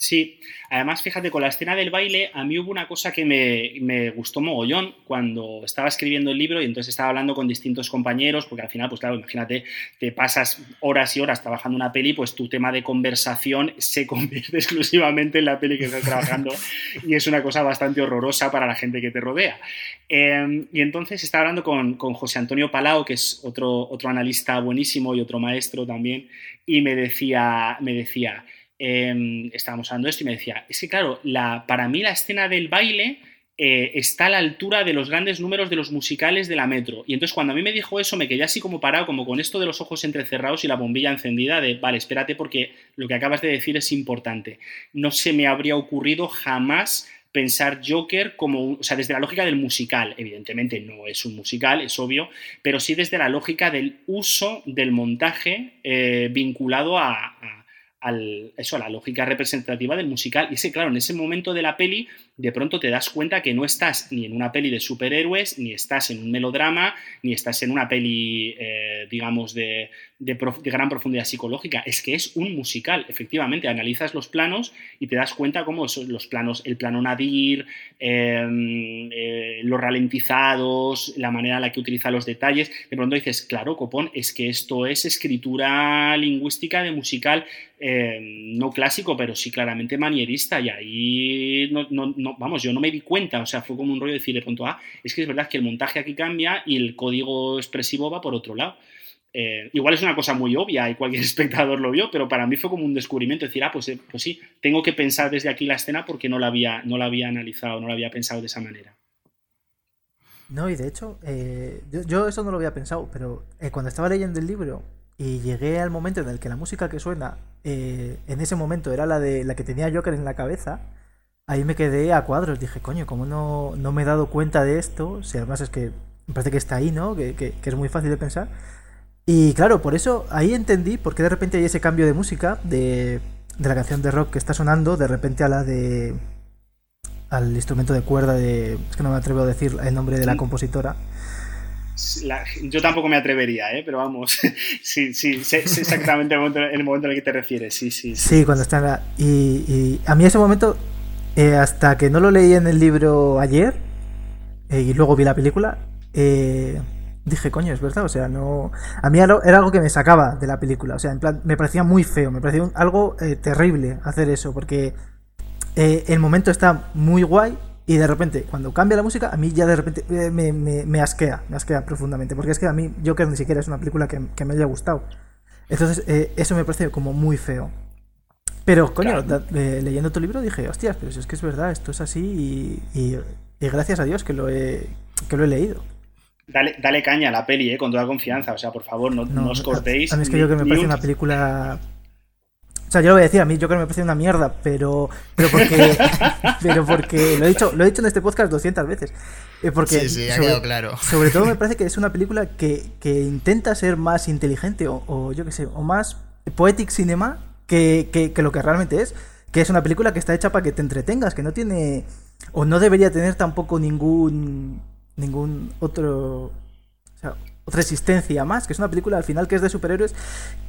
Sí, además fíjate, con la escena del baile, a mí hubo una cosa que me, gustó mogollón cuando estaba escribiendo el libro y entonces estaba hablando con distintos compañeros, porque al final, pues claro, imagínate, te pasas horas y horas trabajando una peli, pues tu tema de conversación se [laughs] convierte exclusivamente en la peli que estás trabajando y es una cosa bastante horrorosa para la gente que te rodea. Em, y entonces estaba hablando con, con, José Antonio Palao, que es otro, otro analista buenísimo y otro maestro también, y me decía, me decía, Em, estábamos hablando de esto y me decía, es que claro, la, para mí la escena del baile eh, está a la altura de los grandes números de los musicales de la metro. Y entonces cuando a mí me dijo eso me quedé así como parado, como con esto de los ojos entrecerrados y la bombilla encendida de, vale, espérate porque lo que acabas de decir es importante. No se me habría ocurrido jamás pensar Joker como, o sea, desde la lógica del musical, evidentemente no es un musical, es obvio, pero sí desde la lógica del uso del montaje eh, vinculado a al, eso, a la lógica representativa del musical. Y es claro, en ese momento de la peli, de pronto te das cuenta que no estás ni en una peli de superhéroes, ni estás en un melodrama, ni estás en una peli, eh, digamos, de, de, gran profundidad psicológica. Es que es un musical, efectivamente. Analizas los planos y te das cuenta cómo son los planos, el plano nadir, em, eh, los ralentizados, la manera en la que utiliza los detalles. De pronto dices, claro, copón, es que esto es escritura lingüística de musical Em, no clásico, pero sí claramente manierista. Y ahí, no, vamos, yo no me di cuenta, o sea, fue como un rollo de decir de pronto, ah, es que es verdad que el montaje aquí cambia y el código expresivo va por otro lado. Eh, igual es una cosa muy obvia y cualquier [laughs] espectador lo vio, pero para mí fue como un descubrimiento, decir, ah, pues, eh, pues sí, tengo que pensar desde aquí la escena porque no la había, no la había analizado, no la había pensado de esa manera. No, y de hecho, eh, yo, eso no lo había pensado, pero cuando estaba leyendo el libro y llegué al momento en el que la música que suena en ese momento era la de la que tenía Joker en la cabeza, ahí me quedé a cuadros. Dije, coño, ¿cómo no, no me he dado cuenta de esto? Si además es que me parece que está ahí, ¿no? Que, que, es muy fácil de pensar. Y claro, por eso ahí entendí por qué de repente hay ese cambio de música de, de la canción de rock que está sonando, de repente a la de. al instrumento de cuerda de. Es que no me atrevo a decir el nombre de la compositora yo tampoco me atrevería, ¿eh? pero vamos, [laughs] sí, sí, sé, exactamente el momento, el momento, en el que te refieres, sí, sí. Sí, cuando está en la... y, a mí ese momento, eh, hasta que no lo leí en el libro ayer eh, y luego vi la película, eh, dije, coño, es verdad, o sea, no... A mí era, algo que me sacaba de la película, o sea, en plan, me parecía muy feo, me parecía algo terrible hacer eso, porque el momento está muy guay, y de repente, cuando cambia la música, a mí ya de repente eh, me, me, asquea, me asquea profundamente. Porque es que a mí Joker ni siquiera es una película que, me haya gustado. Entonces, eso me parece como muy feo. Pero, coño, leyendo tu libro dije, hostias, pero es que es verdad, esto es así y, gracias a Dios que lo he, que lo he leído. Dale, dale caña a la peli, eh, con toda confianza. O sea, por favor, no, os cortéis. A mí es que yo que me parece una película O sea, yo lo voy a decir, a mí Joker me parece una mierda, pero, pero porque, [laughs] pero porque lo he dicho, lo he dicho en este podcast 200 veces. Eh, porque Sí, sí, ha sobre, quedado claro. sobre todo me [laughs] parece que es una película que, que intenta ser más inteligente o, o yo qué sé, o más poetic cinema que, que- lo que realmente es. Que es una película que está hecha para que te entretengas, que no tiene o no debería tener tampoco ningún ningún otro o sea, otra existencia más, que es una película al final que es de superhéroes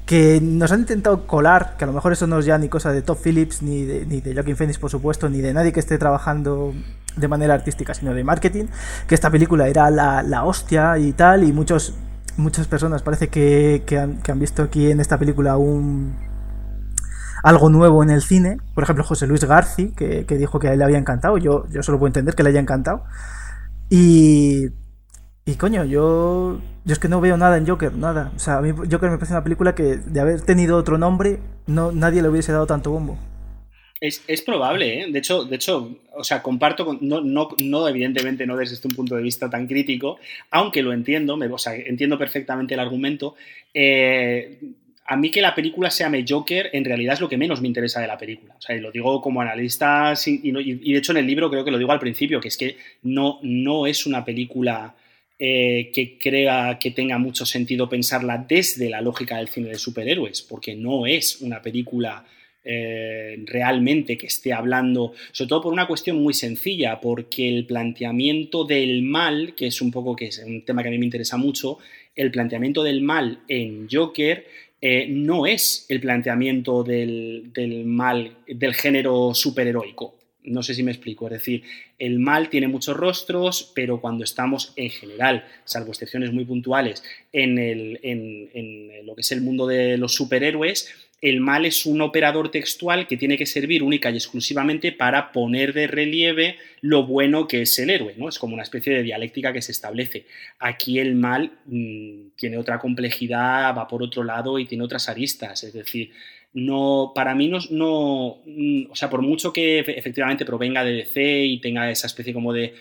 que nos han intentado colar, que a lo mejor eso no es ya ni cosa de Top Phillips, ni de, ni de Joaquin Phoenix, por supuesto, ni de nadie que esté trabajando de manera artística, sino de marketing, que esta película era la, la hostia y tal, y muchos muchas personas parece que, que han, que han visto aquí en esta película un algo nuevo en el cine. Por ejemplo, José Luis Garci, que, que dijo que a él le había encantado. Yo, yo solo puedo entender que le haya encantado. Y, y coño, yo, yo es que no veo nada en Joker, nada. O sea, a mí Joker me parece una película que de haber tenido otro nombre, no, nadie le hubiese dado tanto bombo. Es, es probable, ¿eh? De hecho, de hecho, o sea, comparto, con, no, no, no, evidentemente no desde un punto de vista tan crítico, aunque lo entiendo, me, o sea, entiendo perfectamente el argumento. Eh, a mí que la película se llame Joker en realidad es lo que menos me interesa de la película. O sea, y lo digo como analista y, de hecho en el libro creo que lo digo al principio, que es que no, no es una película eh, que crea que tenga mucho sentido pensarla desde la lógica del cine de superhéroes, porque no es una película eh, realmente que esté hablando, sobre todo por una cuestión muy sencilla, porque el planteamiento del mal, que es un poco que es un tema que a mí me interesa mucho, el planteamiento del mal en Joker eh, no es el planteamiento del, mal del género superheroico. No sé si me explico. Es decir, el mal tiene muchos rostros, pero cuando estamos en general, salvo excepciones muy puntuales, en, el, en, en lo que es el mundo de los superhéroes, el mal es un operador textual que tiene que servir única y exclusivamente para poner de relieve lo bueno que es el héroe, ¿no? Es como una especie de dialéctica que se establece. Aquí el mal mmm, tiene otra complejidad, va por otro lado y tiene otras aristas, es decir, no, para mí no, mmm, o sea, por mucho que efectivamente provenga de DC y tenga esa especie como de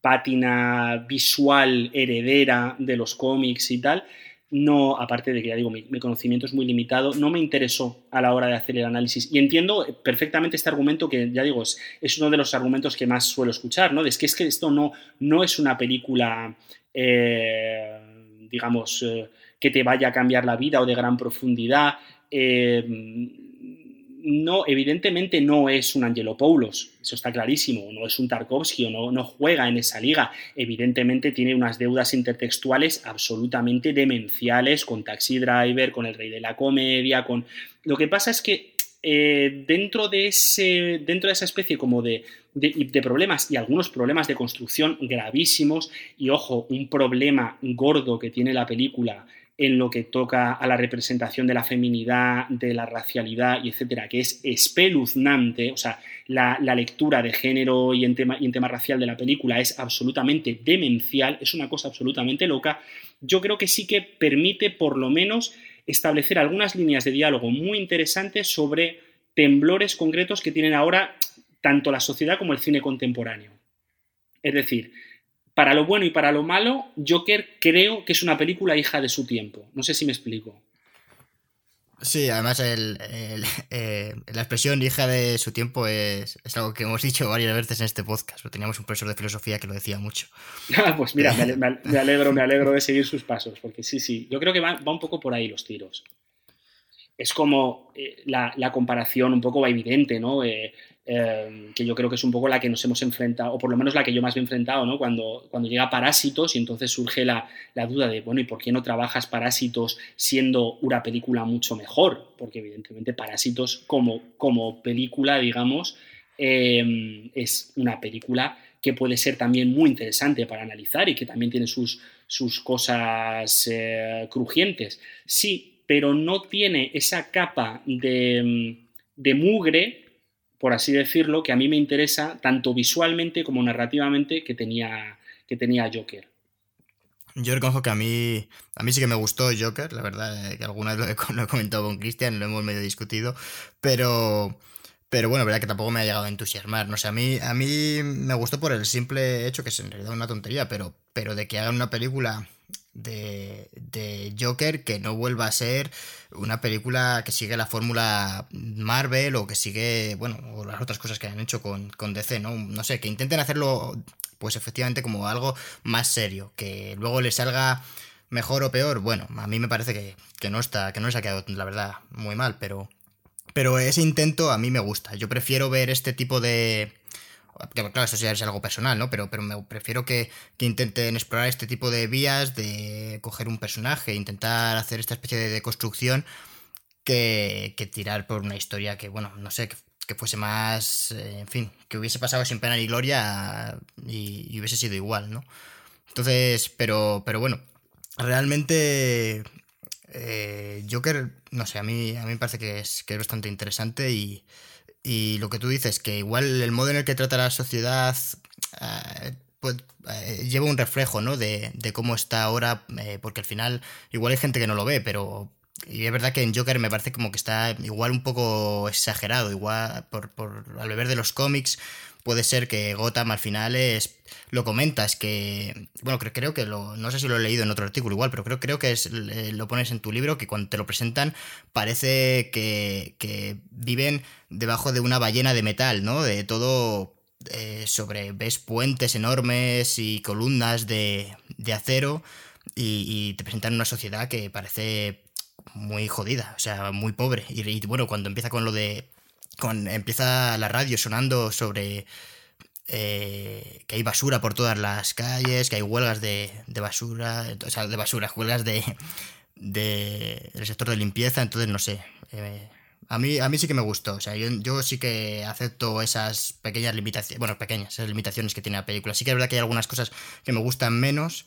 pátina visual heredera de los cómics y tal, no, aparte de que ya digo, mi, mi, conocimiento es muy limitado, no me interesó a la hora de hacer el análisis. Y entiendo perfectamente este argumento que, ya digo, es, es uno de los argumentos que más suelo escuchar, ¿no? Es que, es que esto no, no es una película, eh, digamos, eh, que te vaya a cambiar la vida o de gran profundidad. Eh, no, evidentemente no es un Angelopoulos, eso está clarísimo, no es un Tarkovsky o no, no, juega en esa liga, evidentemente tiene unas deudas intertextuales absolutamente demenciales con Taxi Driver, con El Rey de la Comedia, con... Lo que pasa es que eh, dentro, de ese, dentro de esa especie como de, de, de, problemas y algunos problemas de construcción gravísimos y ojo, un problema gordo que tiene la película en lo que toca a la representación de la feminidad, de la racialidad y etcétera, que es espeluznante, o sea, la, la lectura de género y en, tema, y en tema racial de la película es absolutamente demencial, es una cosa absolutamente loca, yo creo que sí que permite por lo menos establecer algunas líneas de diálogo muy interesantes sobre temblores concretos que tienen ahora tanto la sociedad como el cine contemporáneo. Es decir, para lo bueno y para lo malo, Joker creo que es una película hija de su tiempo. No sé si me explico. Sí, además el, el, eh, la expresión hija de su tiempo es, es, algo que hemos dicho varias veces en este podcast. Teníamos un profesor de filosofía que lo decía mucho. [laughs] Ah, pues mira, me, alegro, me alegro de seguir sus pasos, porque sí, sí, yo creo que va, va un poco por ahí los tiros. Es como eh, la, la, comparación un poco evidente, ¿no? Eh, eh, que yo creo que es un poco la que nos hemos enfrentado, o por lo menos la que yo más me he enfrentado, ¿no? Cuando, cuando llega Parásitos y entonces surge la, la, duda de, bueno, ¿y por qué no trabajas Parásitos siendo una película mucho mejor? Porque evidentemente Parásitos como, como película, digamos, eh, es una película que puede ser también muy interesante para analizar y que también tiene sus, sus cosas eh, crujientes. Sí, pero no tiene esa capa de, de mugre por así decirlo, que a mí me interesa tanto visualmente como narrativamente que tenía, que tenía Joker. Yo reconozco que a mí, a mí sí que me gustó Joker, la verdad, que alguna vez lo he, [laughs] lo he comentado con Cristian, lo hemos medio discutido, pero, pero bueno, verdad que tampoco me ha llegado a entusiasmar. No sé, a mí, a mí me gustó por el simple hecho que es en realidad una tontería, pero, pero de que hagan una película de, Joker que no vuelva a ser una película que sigue la fórmula Marvel o que sigue, bueno, o las otras cosas que han hecho con, con DC, ¿no? No sé, que intenten hacerlo, pues efectivamente, como algo más serio, que luego le salga mejor o peor, bueno, a mí me parece que, que no está, que no les ha quedado, la verdad, muy mal, pero, pero ese intento a mí me gusta. Yo prefiero ver este tipo de, claro, eso ya es algo personal, ¿no? Pero, pero me prefiero que, intenten explorar este tipo de vías, de coger un personaje, intentar hacer esta especie de, construcción, que, tirar por una historia que, bueno, no sé, que, fuese más, eh, en fin, que hubiese pasado sin pena ni gloria y, hubiese sido igual, ¿no? Entonces, pero, pero bueno, realmente eh, Joker, no sé, a mí, a mí me parece que es, que es bastante interesante y, y lo que tú dices, que igual el modo en el que trata la sociedad eh, pues, eh, lleva un reflejo, ¿no? De, de cómo está ahora, eh, porque al final igual hay gente que no lo ve, pero y es verdad que en Joker me parece como que está igual un poco exagerado, igual por, por al beber de los cómics puede ser que Gotham al final lo comentas que bueno creo, creo que lo no sé si lo he leído en otro artículo igual pero creo creo que es, lo pones en tu libro que cuando te lo presentan parece que, que viven debajo de una ballena de metal no de todo eh, sobre ves puentes enormes y columnas de, de acero y, te presentan una sociedad que parece muy jodida o sea muy pobre y, bueno cuando empieza con lo de empieza la radio sonando sobre eh, que hay basura por todas las calles, que hay huelgas de, basura, o sea, de basura, huelgas de, del sector de limpieza, entonces no sé. Eh, a mí, a mí sí que me gustó, o sea, yo, sí que acepto esas pequeñas limitaciones, bueno, pequeñas, esas limitaciones que tiene la película. Sí que es verdad que hay algunas cosas que me gustan menos.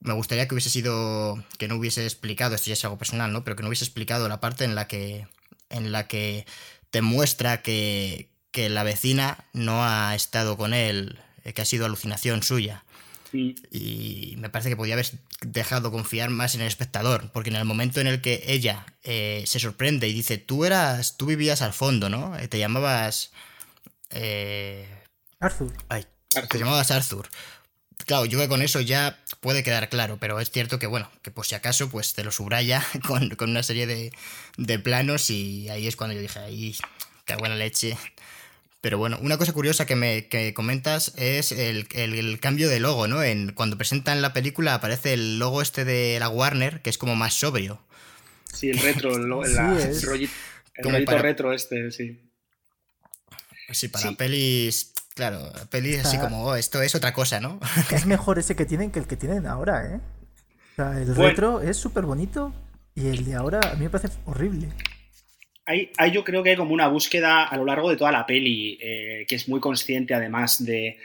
Me gustaría que hubiese sido, que no hubiese explicado, esto ya es algo personal, ¿no? Pero que no hubiese explicado la parte en la que, en la que te muestra que, la vecina no ha estado con él, eh, que ha sido alucinación suya. Y me parece que podía haber dejado confiar más en el espectador, porque en el momento en el que ella eh, se sorprende y dice, tú eras, tú vivías al fondo, ¿no? Eh, te llamabas... Arthur. Ay, te llamabas Arthur. Claro, yo que con eso ya puede quedar claro, pero es cierto que, bueno, que por si acaso, pues te lo subraya [laughs] con, una serie de, planos y ahí es cuando yo dije, ahí, qué buena leche. Pero bueno, una cosa curiosa que me comentas es el, cambio de logo, ¿no? En, cuando presentan la película aparece el logo este de la Warner, que es como más sobrio. Sí, el retro, el, rollito, retro este, sí. Sí, para pelis Claro, peli así como, oh, esto es otra cosa, ¿no? [laughs] es mejor ese que tienen que el que tienen ahora, ¿eh? O sea, el retro es súper bonito y el de ahora a mí me parece horrible. Hay, yo creo que hay como una búsqueda a lo largo de toda la peli, eh, que es muy consciente además de,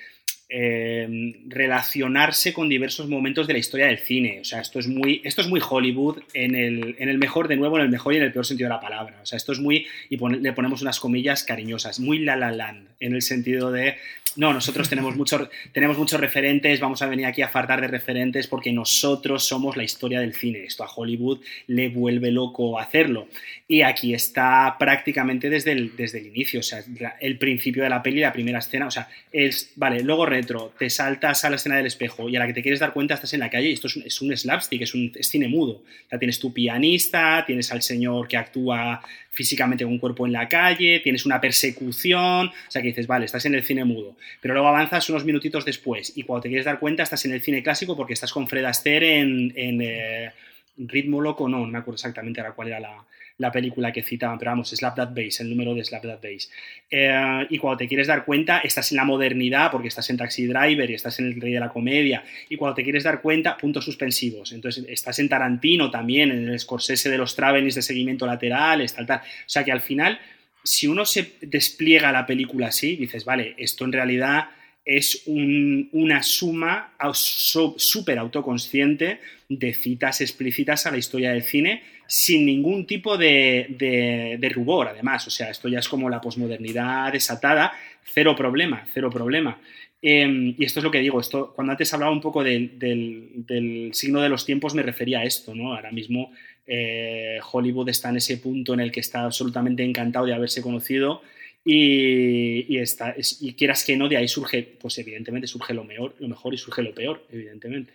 Em, relacionarse con diversos momentos de la historia del cine. O sea, esto es muy, esto es muy Hollywood en el, en el, mejor, de nuevo, en el mejor y en el peor sentido de la palabra. O sea, esto es muy, y le ponemos unas comillas cariñosas, muy la la land, en el sentido de no, nosotros tenemos, [laughs] mucho, tenemos muchos referentes, vamos a venir aquí a fartar de referentes porque nosotros somos la historia del cine. Esto a Hollywood le vuelve loco hacerlo. Y aquí está prácticamente desde el, desde el inicio, o sea, el principio de la peli, la primera escena, o sea, es, vale, luego retro, te saltas a la escena del espejo y a la que te quieres dar cuenta estás en la calle y esto es un, es un slapstick, es un cine mudo. O sea, tienes tu pianista, tienes al señor que actúa físicamente con un cuerpo en la calle, tienes una persecución, o sea que dices, vale, estás en el cine mudo, pero luego avanzas unos minutitos después y cuando te quieres dar cuenta estás en el cine clásico porque estás con Fred Astaire en, eh, Ritmo Loco, no, no me acuerdo exactamente ahora cuál era la, la película que citaban, pero vamos, Slap That Bass, el número de Slap That Bass. Eh, y cuando te quieres dar cuenta, estás en la modernidad, porque estás en Taxi Driver y estás en el Rey de la Comedia, y cuando te quieres dar cuenta, puntos suspensivos. Entonces, estás en Tarantino también, en el Scorsese de los travelings de seguimiento lateral, tal, tal. O sea que al final, si uno se despliega la película así, dices, vale, esto en realidad es una suma súper autoconsciente de citas explícitas a la historia del cine sin ningún tipo de, rubor, además. O sea, esto ya es como la posmodernidad desatada, cero problema, cero problema. Em, y esto es lo que digo, esto, cuando antes hablaba un poco del, signo de los tiempos me refería a esto, ¿no? Ahora mismo eh, Hollywood está en ese punto en el que está absolutamente encantado de haberse conocido y, está, y quieras que no, de ahí surge, pues evidentemente surge lo mejor, lo mejor y surge lo peor, evidentemente.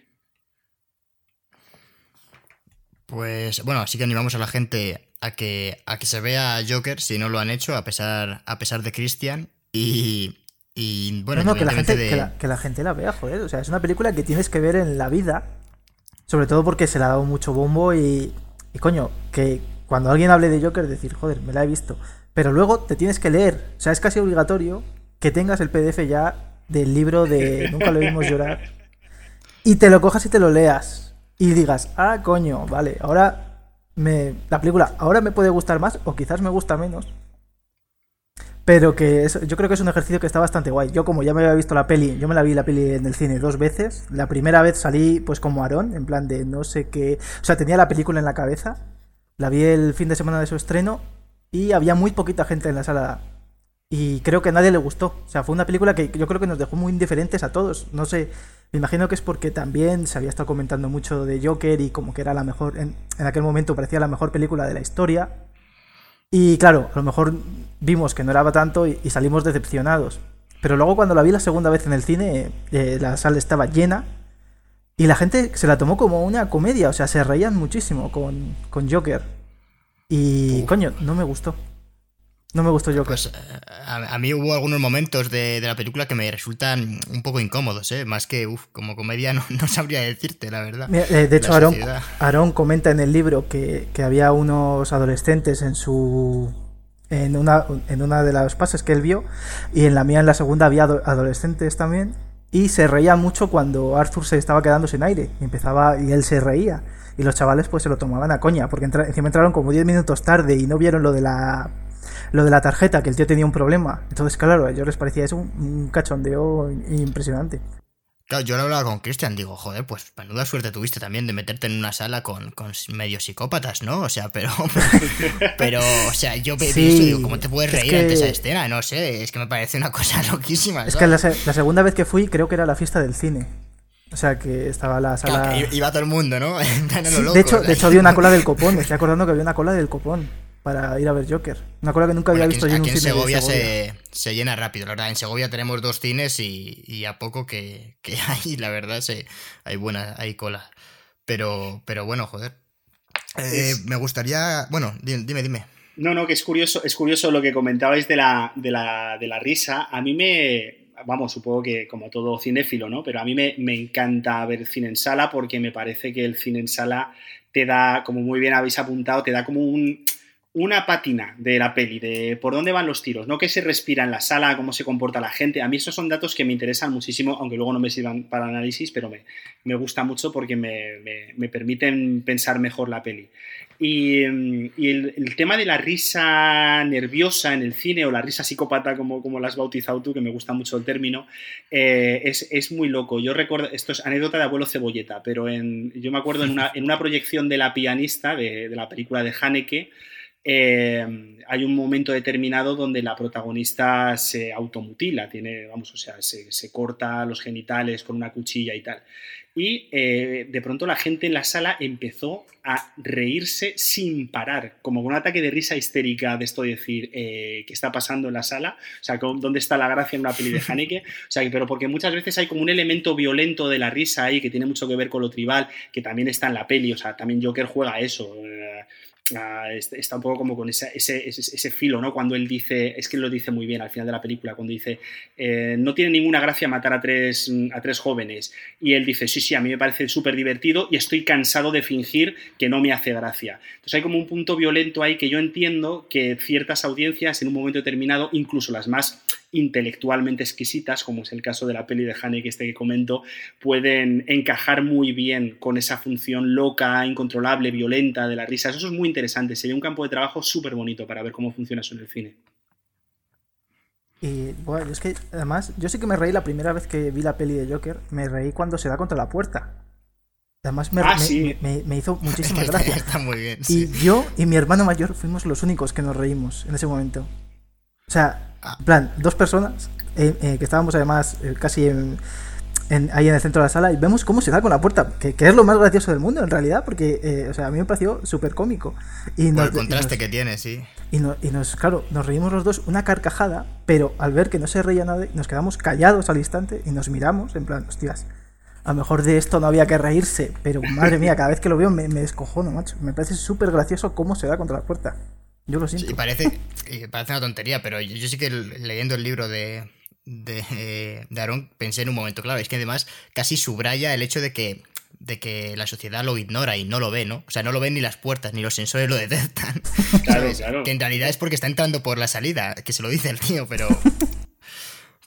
Pues bueno, así que animamos a la gente a que, a que se vea Joker si no lo han hecho, a pesar, a pesar de Christian. Y, y bueno, No, no, que la, gente, independientemente de- que, la, que la gente la vea, joder. O sea, es una película que tienes que ver en la vida. Sobre todo porque se le ha dado mucho bombo y, y coño, que cuando alguien hable de Joker, decir, joder, me la he visto. Pero luego te tienes que leer. O sea, es casi obligatorio que tengas el PDF ya del libro de [laughs] Nunca lo vimos llorar. Y te lo cojas y te lo leas. Y digas, ah, coño, vale, ahora me, la película ahora me puede gustar más o quizás me gusta menos. Pero que es- yo creo que es un ejercicio que está bastante guay. Yo como ya me había visto la peli, yo me la vi la peli en el cine dos veces. La primera vez salí pues como Aarón, en plan de no sé qué... O sea, tenía la película en la cabeza. La vi el fin de semana de su estreno y había muy poquita gente en la sala. Y creo que a nadie le gustó. O sea, fue una película que yo creo que nos dejó muy indiferentes a todos. No sé, me imagino que es porque también se había estado comentando mucho de Joker y como que era la mejor, en, en aquel momento parecía la mejor película de la historia. Y claro, a lo mejor vimos que no era tanto y, salimos decepcionados. Pero luego cuando la vi la segunda vez en el cine, eh, la sala estaba llena y la gente se la tomó como una comedia, o sea, se reían muchísimo con, con Joker. Y coño, no me gustó. No me gustó Joker. Pues eh, a, a mí hubo algunos momentos de, de la película que me resultan un poco incómodos, ¿eh? Más que, uff, como comedia no, [laughs] no sabría decirte, la verdad. Mira, eh, de hecho, Aarón. Aarón comenta en el libro que, que había unos adolescentes en su. En una, en una de las pases que él vio, y en la mía, en la segunda, había ado- adolescentes también, y se reía mucho cuando Arthur se estaba quedando sin aire, y empezaba, y él se reía, y los chavales pues se lo tomaban a coña, porque entra- encima entraron como 10 minutos tarde y no vieron lo de la lo de la tarjeta, que el tío tenía un problema. Entonces, claro, a ellos les parecía eso un, un cachondeo impresionante. Claro, yo lo hablaba con Christian, digo, joder, pues menuda suerte tuviste también de meterte en una sala con, con medio psicópatas, ¿no? O sea, pero. [laughs] Pero, o sea, yo Sí, eso y digo, ¿cómo te puedes es reír ante que- esa escena? No sé, es que me parece una cosa [laughs] loquísima. Es que la segunda vez que fui creo que era la fiesta del cine. O sea que estaba la Claro, sala... que iba todo el mundo, ¿no? [laughs] Sí, loco, de, hecho, de hecho había una cola del [laughs] copón, me estoy acordando que había una cola del copón para ir a ver Joker. Una cola que nunca había Bueno, visto aquí, yo en un en cine de Segovia, Segovia. Se, se llena rápido, la verdad. En Segovia tenemos dos cines y, y a poco que, que [laughs] hay, la verdad, se, hay buena, hay cola. Pero, pero bueno, joder. Eh, Es- Me gustaría. Bueno, di- dime, dime. No, no, que es curioso, es curioso lo que comentabais de la, de la, de la risa. A mí me, vamos, supongo que como todo cinéfilo, ¿no? Pero a mí me, me encanta ver cine en sala porque me parece que el cine en sala te da, como muy bien habéis apuntado, te da como un, una pátina de la peli, de por dónde van los tiros, no que se respira en la sala, cómo se comporta la gente. A mí esos son datos que me interesan muchísimo, aunque luego no me sirvan para análisis, pero me, me gusta mucho porque me- me permiten pensar mejor la peli. Y, mm, el, tema de la risa nerviosa en el cine o la risa psicópata, como, como la has bautizado tú, que me gusta mucho el término, eh, es, es muy loco. Yo recuerdo, esto es anécdota de abuelo cebolleta, pero en, yo me acuerdo en una, en una proyección de La pianista, de, de la película de Haneke, eh, hay un momento determinado donde la protagonista se automutila, tiene, vamos, o sea, se, se corta los genitales con una cuchilla y tal. Y eh, de pronto la gente en la sala empezó a reírse sin parar, como con un ataque de risa histérica de esto de decir, eh, ¿qué está pasando en la sala? O sea, ¿cómo- ¿dónde está la gracia en una peli de Haneke? O sea, pero porque muchas veces hay como un elemento violento de la risa ahí que tiene mucho que ver con lo tribal, que también está en la peli, o sea, también Joker juega eso. eh, ah, est- está un poco como con ese, ese, ese- filo, ¿no? Cuando él dice, es que lo dice muy bien al final de la película, cuando dice, eh, no tiene ninguna gracia matar a tres, a tres jóvenes. Y él dice, sí, sí, a mí me parece súper divertido y estoy cansado de fingir que no me hace gracia. Entonces hay como un punto violento ahí que yo entiendo que ciertas audiencias en un momento determinado, incluso las más intelectualmente exquisitas, como es el caso de la peli de Haneke este que comento, pueden encajar muy bien con esa función loca, incontrolable, violenta de la risa. Eso es muy interesante. Sería un campo de trabajo súper bonito para ver cómo funciona eso en el cine. Y bueno, es que además, yo sí que me reí la primera vez que vi la peli de Joker, me reí cuando se da contra la puerta. Además me, Ah, me- sí. me- me hizo [laughs] muchísimas gracias. está muy bien. Y yo y mi hermano mayor fuimos los únicos que nos reímos en ese momento. O sea, plan, dos personas eh, eh, que estábamos además eh, casi en, en- ahí en el centro de la sala y vemos cómo se da con la puerta, que, que es lo más gracioso del mundo en realidad, porque o sea, a mí me pareció súper cómico. Y nos- el contraste y nos- que tiene, sí. y, no- y nos, claro, nos reímos los dos una carcajada, pero al ver que no se reía nadie, nos quedamos callados al instante y nos miramos en plan, hostias. a lo mejor de esto no había que reírse, pero madre mía, cada vez que lo veo me, me descojono, macho. Me parece súper gracioso cómo se da contra la puerta. Yo lo siento. Y parece, parece una tontería, pero yo, sí que leyendo el libro de, de, eh, de Aaron pensé en un momento, claro, es que además casi subraya el hecho de que de que la sociedad lo ignora y no lo ve, ¿no? O sea, no lo ven ni las puertas, ni los sensores lo detectan. [laughs] [laughs] Claro, claro. Que en realidad es porque está entrando por la salida, que se lo dice el tío, pero. [laughs]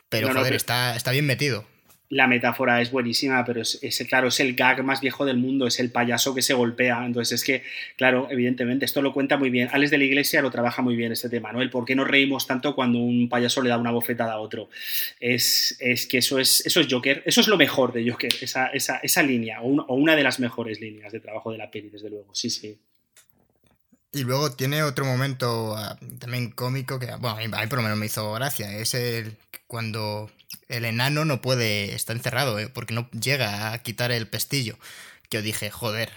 Pero, joder, Está, está bien metido la metáfora es buenísima, pero es, claro, es el gag más viejo del mundo, es el payaso que se golpea. Entonces es que, claro, evidentemente, esto lo cuenta muy bien. Alex de la Iglesia lo trabaja muy bien este tema, ¿no? El por qué nos reímos tanto cuando un payaso le da una bofetada a otro. Es, que eso es, eso es Joker, eso es lo mejor de Joker, esa, esa, línea, o, una de las mejores líneas de trabajo de la peli, desde luego, sí, sí. Y luego tiene otro momento ah, también cómico que, bueno, a mí por lo menos me hizo gracia. Es el cuando el enano no puede, está encerrado, ¿eh? porque no llega a quitar el pestillo. Que yo dije, joder,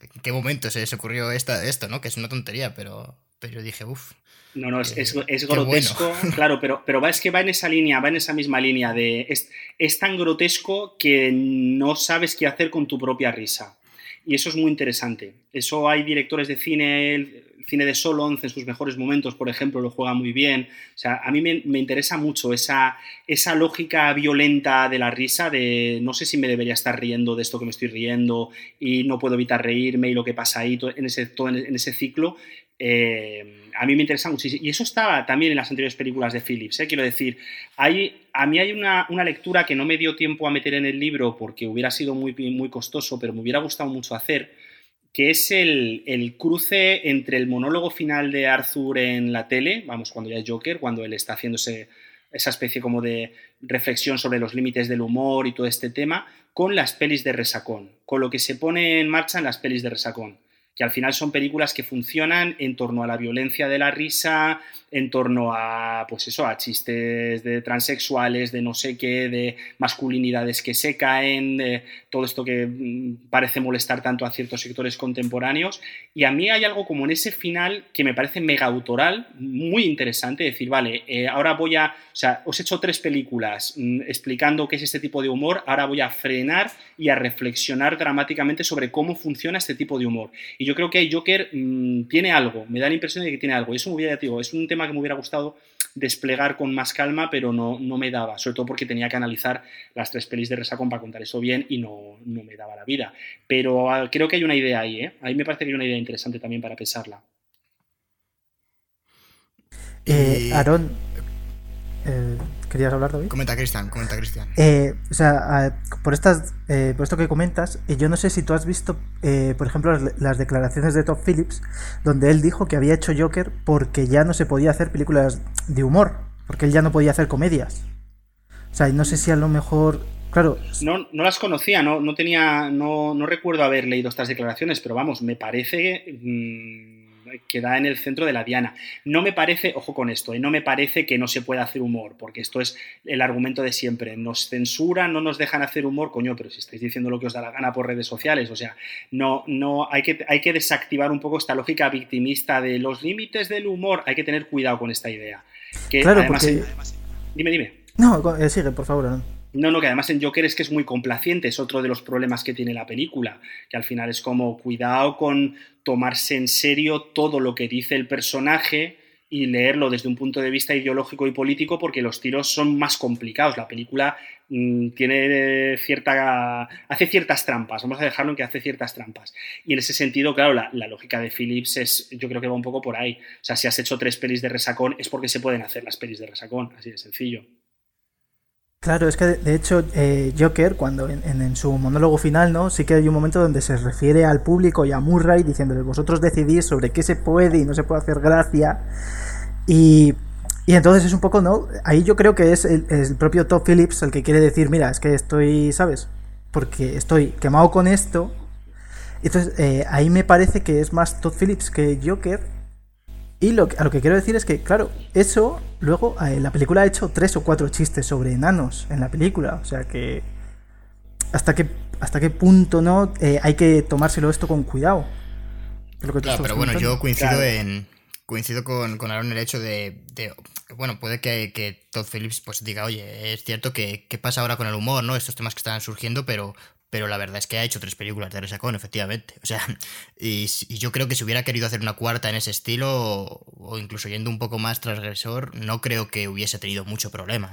¿en qué momento se les ocurrió esta, esto, no? Que es una tontería, pero, pero yo dije, uff. No, no, es, es, grotesco, [laughs] claro, pero, pero es que va en esa línea, va en esa misma línea de... Es, es tan grotesco que no sabes qué hacer con tu propia risa. Y eso es muy interesante. Eso hay directores de cine, cine de Solon en sus mejores momentos, por ejemplo, lo juega muy bien. O sea, a mí me, interesa mucho esa, esa lógica violenta de la risa, de no sé si me debería estar riendo de esto que me estoy riendo y no puedo evitar reírme y lo que pasa ahí en ese, todo en ese ciclo. Eh, a mí me interesa muchísimo. Y eso estaba también en las anteriores películas de Phillips. ¿eh? Quiero decir, hay, a mí hay una, una, lectura que no me dio tiempo a meter en el libro porque hubiera sido muy, muy costoso, pero me hubiera gustado mucho hacer que es el, cruce entre el monólogo final de Arthur en la tele, vamos, cuando ya es Joker, cuando él está haciéndose esa especie como de reflexión sobre los límites del humor y todo este tema, con las pelis de resacón, con lo que se pone en marcha en las pelis de resacón que al final son películas que funcionan en torno a la violencia de la risa, en torno a, pues eso, a chistes de transexuales, de no sé qué, de masculinidades que se caen, de todo esto que mm, parece molestar tanto a ciertos sectores contemporáneos. Y a mí hay algo como en ese final que me parece mega autoral, muy interesante, decir, vale, eh, ahora voy a, o sea, os he hecho tres películas mm, explicando qué es este tipo de humor, ahora voy a frenar y a reflexionar dramáticamente sobre cómo funciona este tipo de humor. Y yo creo que Joker mm, tiene algo, me da la impresión de que tiene algo. Y eso hubiera, digo, es un tema que me hubiera gustado desplegar con más calma, pero no, no me daba, sobre todo porque tenía que analizar las tres pelis de Resacón para contar eso bien y no, no me daba la vida. Pero ah, creo que hay una idea ahí, ¿eh? Ahí me parece que hay una idea interesante también para pesarla. Eh, Aaron, eh, ¿Querías hablar, David? Comenta, Cristian, comenta, Cristian. Eh, o sea, por, estas, eh, por esto que comentas, eh, yo no sé si tú has visto, por ejemplo, las, declaraciones de Todd Phillips, donde él dijo que había hecho Joker porque ya no se podía hacer películas de humor, porque él ya no podía hacer comedias. O sea, no sé si a lo mejor Claro. No, no las conocía, no, no tenía, no, no, recuerdo haber leído estas declaraciones, pero vamos, me parece mm, que da en el centro de la diana. No me parece, ojo con esto, ¿eh? no me parece que no se pueda hacer humor, porque esto es el argumento de siempre. Nos censuran, no nos dejan hacer humor, coño, pero si estáis diciendo lo que os da la gana por redes sociales, o sea, no, no, hay que, hay que desactivar un poco esta lógica victimista de los límites del humor, hay que tener cuidado con esta idea. Que claro, además, dime, dime. No, eh, sigue, por favor. No, no, que además en Joker es que es muy complaciente, es otro de los problemas que tiene la película, que al final es como cuidado con tomarse en serio todo lo que dice el personaje y leerlo desde un punto de vista ideológico y político porque los tiros son más complicados. La película mm, tiene cierta. hace ciertas trampas, vamos a dejarlo en que hace ciertas trampas. Y en ese sentido, claro, la, la, lógica de Phillips es, yo creo que va un poco por ahí. O sea, si has hecho tres pelis de resacón es porque se pueden hacer las pelis de resacón, así de sencillo. Claro, es que de hecho eh, Joker, cuando en, su monólogo final, ¿no? Sí que hay un momento donde se refiere al público y a Murray diciéndole, vosotros decidís sobre qué se puede y no se puede hacer gracia. Y, y entonces es un poco, ¿no? Ahí yo creo que es el, propio Todd Phillips el que quiere decir, mira, es que estoy, ¿sabes? Porque estoy quemado con esto. Entonces eh, ahí me parece que es más Todd Phillips que Joker y lo a lo que quiero decir es que, claro, eso luego eh, la película ha hecho tres o cuatro chistes sobre enanos en la película. O sea que. ¿Hasta qué, hasta qué punto no eh, hay que tomárselo esto con cuidado? claro, pero bueno, yo coincido en. Coincido con, con Aaron el hecho de, bueno, puede que, que, Todd Phillips pues diga, oye, es cierto que qué pasa ahora con el humor, ¿no? Estos temas que están surgiendo, pero, pero la verdad es que ha hecho tres películas de Resacón, efectivamente. O sea, y, yo creo que si hubiera querido hacer una cuarta en ese estilo, o, incluso yendo un poco más transgresor, no creo que hubiese tenido mucho problema.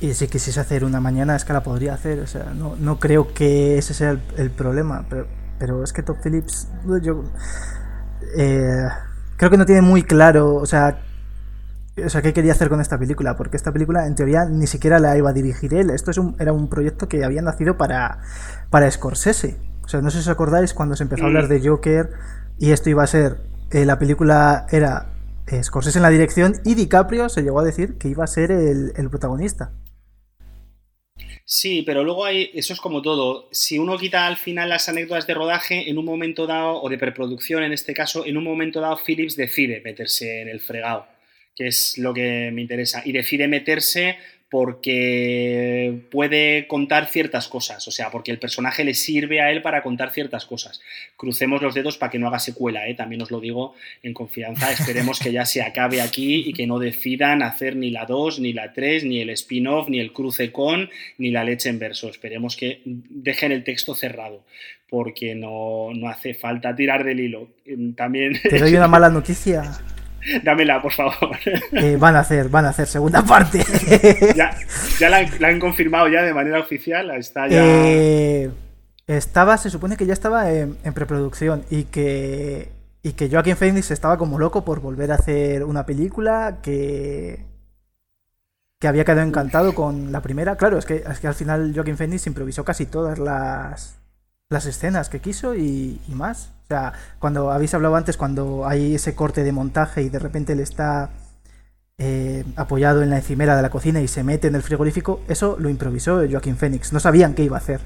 ¿eh? Y si quisiese hacer una mañana, es que la podría hacer. O sea, no, no creo que ese sea el, problema. Pero, pero, es que Top Phillips, yo eh, creo que no tiene muy claro, o sea, o sea, ¿qué quería hacer con esta película? Porque esta película, en teoría, ni siquiera la iba a dirigir él. Esto es un, era un proyecto que había nacido para, para Scorsese. O sea, no sé si os acordáis cuando se empezó a hablar de Joker y esto iba a ser. Eh, la película era eh, Scorsese en la dirección y DiCaprio se llegó a decir que iba a ser el, el protagonista. Sí, pero luego hay, eso es como todo. Si uno quita al final las anécdotas de rodaje, en un momento dado, o de preproducción en este caso, en un momento dado Phillips decide meterse en el fregado que es lo que me interesa, y decide meterse porque puede contar ciertas cosas, o sea, porque el personaje le sirve a él para contar ciertas cosas. Crucemos los dedos para que no haga secuela, ¿eh? también os lo digo en confianza, esperemos que ya se acabe aquí y que no decidan hacer ni la 2, ni la 3, ni el spin-off, ni el cruce con, ni la leche en verso. Esperemos que dejen el texto cerrado, porque no, no hace falta tirar del hilo. También... Te doy una [laughs] mala noticia. [laughs] Dámela, por favor. Eh, van a hacer, van a hacer segunda parte. [laughs] ya, la, han confirmado ya de manera oficial. Está ya. Eh, estaba, se supone que ya estaba en, preproducción y que y que Joaquin Phoenix estaba como loco por volver a hacer una película que que había quedado encantado con la primera. Claro, es que, es que al final Joaquin Phoenix improvisó casi todas las las escenas que quiso y, más. O sea, cuando habéis hablado antes, cuando hay ese corte de montaje y de repente él está eh, apoyado en la encimera de la cocina y se mete en el frigorífico, eso lo improvisó Joaquín Phoenix. No sabían qué iba a hacer.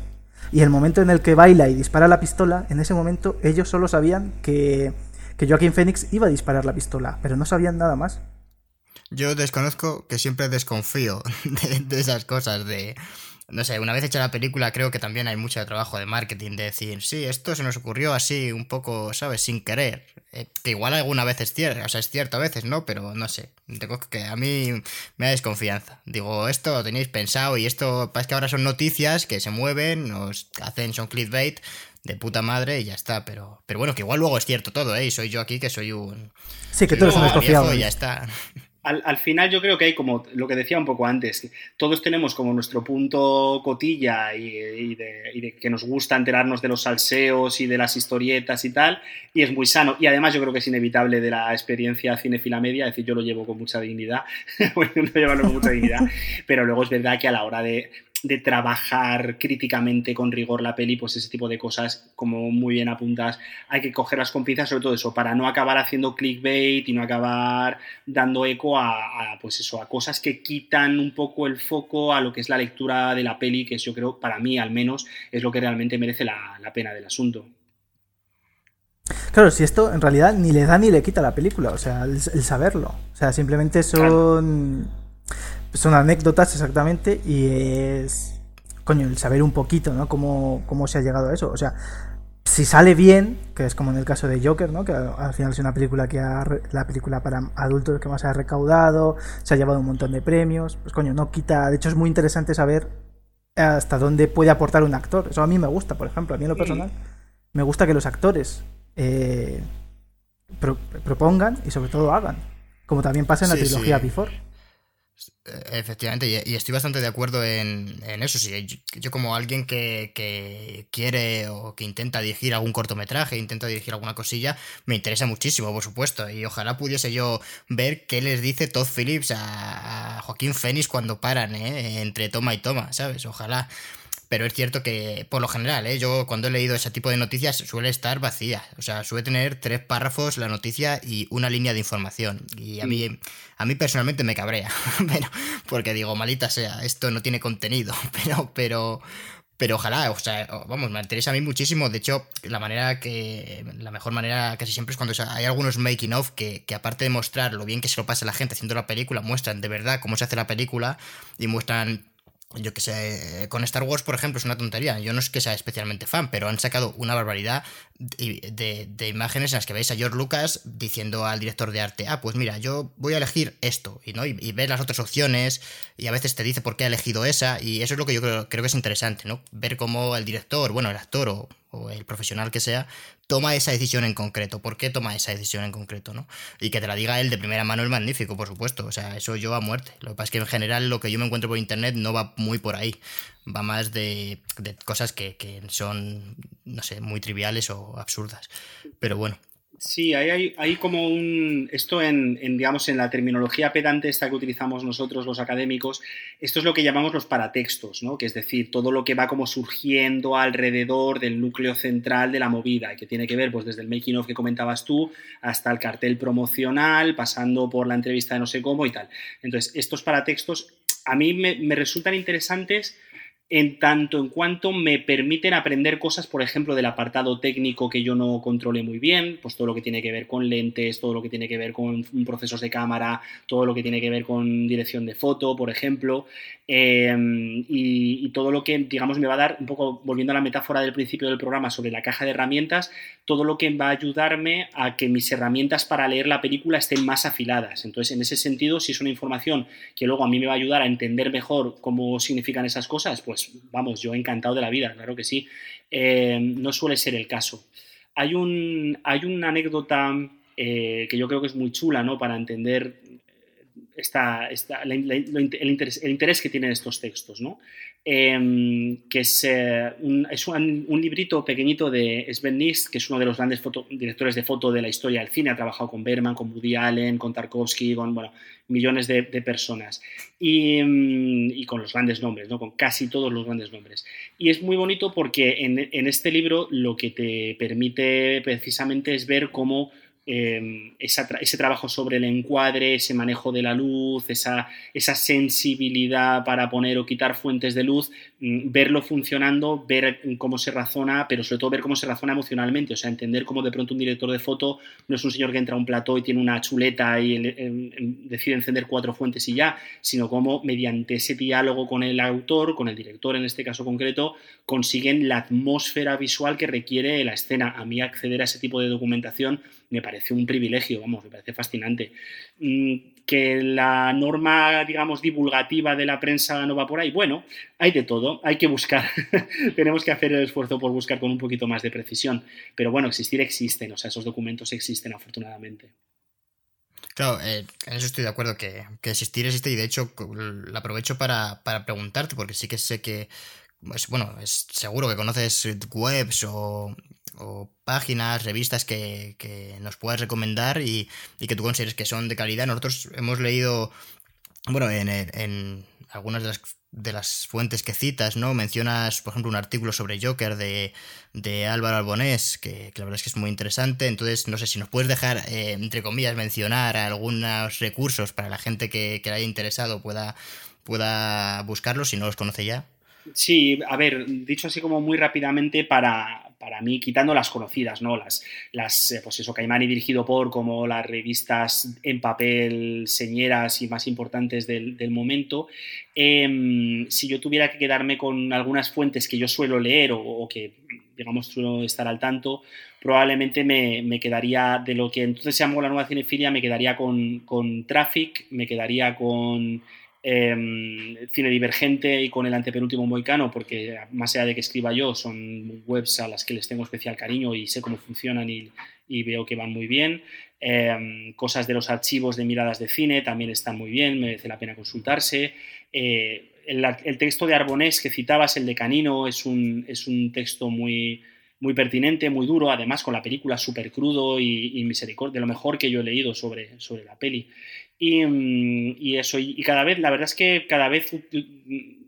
Y el momento en el que baila y dispara la pistola, en ese momento ellos solo sabían que, que Joaquín Phoenix iba a disparar la pistola, pero no sabían nada más. Yo desconozco que siempre desconfío [laughs] de esas cosas, de no sé, una vez hecha la película creo que también hay mucho trabajo de marketing de decir, sí, esto se nos ocurrió así un poco, ¿sabes? Sin querer. Eh, que igual alguna vez es cierto, o sea, es cierto a veces, ¿no? Pero no sé, tengo que a mí me da desconfianza. Digo, esto lo tenéis pensado y esto, es que ahora son noticias que se mueven, nos hacen, son clickbait de puta madre y ya está, pero, pero bueno, que igual luego es cierto todo, ¿eh? Y soy yo aquí que soy un... Sí, que tú eres un desconfiado. Y ya está [laughs] al, final yo creo que hay como lo que decía un poco antes, todos tenemos como nuestro punto cotilla y, de, que nos gusta enterarnos de los salseos y de las historietas y tal, y es muy sano. Y además yo creo que es inevitable de la experiencia cinefila media, es decir, yo lo llevo con mucha dignidad, [laughs] bueno, no llevarlo con mucha dignidad, [laughs] pero luego es verdad que a la hora de, de trabajar críticamente con rigor la peli, pues ese tipo de cosas, como muy bien apuntas, hay que cogerlas con pinzas, sobre todo eso, para no acabar haciendo clickbait y no acabar dando eco a, pues eso, a cosas que quitan un poco el foco a lo que es la lectura de la peli, que yo creo, para mí al menos, es lo que realmente merece la, pena del asunto. Claro, si esto en realidad ni le da ni le quita la película, o sea, el, saberlo. O sea, simplemente son son anécdotas exactamente y es, coño, el saber un poquito, ¿no? Cómo, cómo se ha llegado a eso. O sea, si sale bien, que es como en el caso de Joker, ¿no? Que al final es una película que ha, la película para adultos que más ha recaudado, se ha llevado un montón de premios, pues coño, no quita, de hecho es muy interesante saber hasta dónde puede aportar un actor. Eso a mí me gusta, por ejemplo, a mí en lo personal, me gusta que los actores eh, propongan y sobre todo hagan, como también pasa en la trilogía Before. Efectivamente, y estoy bastante de acuerdo en, eso. Sí, yo, como alguien que, quiere o que intenta dirigir algún cortometraje, intenta dirigir alguna cosilla, me interesa muchísimo, por supuesto. Y ojalá pudiese yo ver qué les dice Todd Phillips a, a Joaquín Phoenix cuando paran, ¿eh? entre toma y toma, ¿sabes? Ojalá pero es cierto que por lo general, ¿eh? yo cuando he leído ese tipo de noticias suele estar vacía, o sea, suele tener tres párrafos la noticia y una línea de información. Y a mí, a mí personalmente me cabrea, [laughs] pero, porque digo, malita sea, esto no tiene contenido, [laughs] pero, pero, pero ojalá, o sea, vamos, me interesa a mí muchísimo. De hecho, la manera que, la mejor manera casi siempre es cuando hay algunos making of que, que aparte de mostrar lo bien que se lo pasa a la gente haciendo la película, muestran de verdad cómo se hace la película y muestran yo que sé, con Star Wars, por ejemplo, es una tontería. Yo no es que sea especialmente fan, pero han sacado una barbaridad de, de, imágenes en las que veis a George Lucas diciendo al director de arte, ah, pues mira, yo voy a elegir esto, y, ¿no? y, ver las otras opciones, y a veces te dice por qué ha elegido esa, y eso es lo que yo creo, creo que es interesante, ¿no? Ver cómo el director, bueno, el actor o el profesional que sea, toma esa decisión en concreto. ¿Por qué toma esa decisión en concreto? ¿no? Y que te la diga él de primera mano es magnífico, por supuesto. O sea, eso yo a muerte. Lo que pasa es que en general lo que yo me encuentro por internet no va muy por ahí. Va más de, de cosas que, que son, no sé, muy triviales o absurdas. Pero bueno, Sí, hay, hay, como un. Esto en, digamos, en la terminología pedante esta que utilizamos nosotros los académicos, esto es lo que llamamos los paratextos, ¿no? Que es decir, todo lo que va como surgiendo alrededor del núcleo central de la movida, que tiene que ver, pues, desde el making of que comentabas tú, hasta el cartel promocional, pasando por la entrevista de no sé cómo y tal. Entonces, estos paratextos a mí me resultan interesantes en tanto en cuanto me permiten aprender cosas, por ejemplo, del apartado técnico que yo no controle muy bien, pues todo lo que tiene que ver con lentes, todo lo que tiene que ver con procesos de cámara, todo lo que tiene que ver con dirección de foto, por ejemplo, em, y, y, todo lo que, digamos, me va a dar, un poco volviendo a la metáfora del principio del programa sobre la caja de herramientas, todo lo que va a ayudarme a que mis herramientas para leer la película estén más afiladas. Entonces, en ese sentido, si es una información que luego a mí me va a ayudar a entender mejor cómo significan esas cosas, pues pues vamos, yo encantado de la vida, claro que sí. Eh, no suele ser el caso. Hay, un, hay una anécdota eh, que yo creo que es muy chula, ¿no? Para entender el, interés, que tienen estos textos, ¿no? Em, que es, eh, un, librito pequeñito de Sven Nys, que es uno de los grandes directores de foto de la historia del cine, ha trabajado con Berman, con Woody Allen, con Tarkovsky, con bueno, millones de, personas, y, mm, y, con los grandes nombres, ¿no? con casi todos los grandes nombres. Y es muy bonito porque en, en este libro lo que te permite precisamente es ver cómo Em, ese trabajo sobre el encuadre, ese manejo de la luz, esa, esa sensibilidad para poner o quitar fuentes de luz, mm, verlo funcionando, ver cómo se razona, pero sobre todo ver cómo se razona emocionalmente, o sea, entender cómo de pronto un director de foto no es un señor que entra a un plató y tiene una chuleta y decide encender cuatro fuentes y ya, sino cómo mediante ese diálogo con el autor, con el director en este caso concreto, consiguen la atmósfera visual que requiere la escena. A mí acceder a ese tipo de documentación me parece un privilegio, vamos, me parece fascinante. Mm, que la norma, digamos, divulgativa de la prensa no va por ahí. Bueno, hay de todo, hay que buscar. [laughs] Tenemos que hacer el esfuerzo por buscar con un poquito más de precisión. Pero bueno, existir existen, o sea, esos documentos existen afortunadamente. Claro, eh, en eso estoy de acuerdo, que, existir existe y de hecho lo aprovecho para, para preguntarte, porque sí que sé que, pues, bueno, es seguro que conoces webs o, páginas, revistas que, nos puedas recomendar y, que tú consideres que son de calidad. Nosotros hemos leído, bueno, en, algunas de las, de las, fuentes que citas, ¿no? Mencionas, por ejemplo, un artículo sobre Joker de, Álvaro Albonés, que, la verdad es que es muy interesante. Entonces, no sé si nos puedes dejar, eh, entre comillas, mencionar algunos recursos para la gente que, que haya interesado pueda, pueda buscarlos si no los conoce ya. Sí, a ver, dicho así como muy rápidamente para, para mí, quitando las conocidas, ¿no? Las, las eh, pues eso, Caimán y dirigido por, como las revistas en papel señeras y más importantes del, del momento. Eh, si yo tuviera que quedarme con algunas fuentes que yo suelo leer o, o que, digamos, suelo estar al tanto, probablemente me, me, quedaría de lo que entonces se llamó la nueva cinefilia, me quedaría con, con Traffic, me quedaría con eh, cine divergente y con el antepenúltimo moicano, porque más allá de que escriba yo, son webs a las que les tengo especial cariño y sé cómo funcionan y, veo que van muy bien. Eh, cosas de los archivos de miradas de cine también están muy bien, merece la pena consultarse. Eh, el, el, texto de Arbonés que citabas, el de Canino, es un, es un texto muy, muy pertinente, muy duro, además con la película súper crudo y, y misericordia, de lo mejor que yo he leído sobre, sobre la peli. Mm, y, eso, y, cada vez, la verdad es que cada vez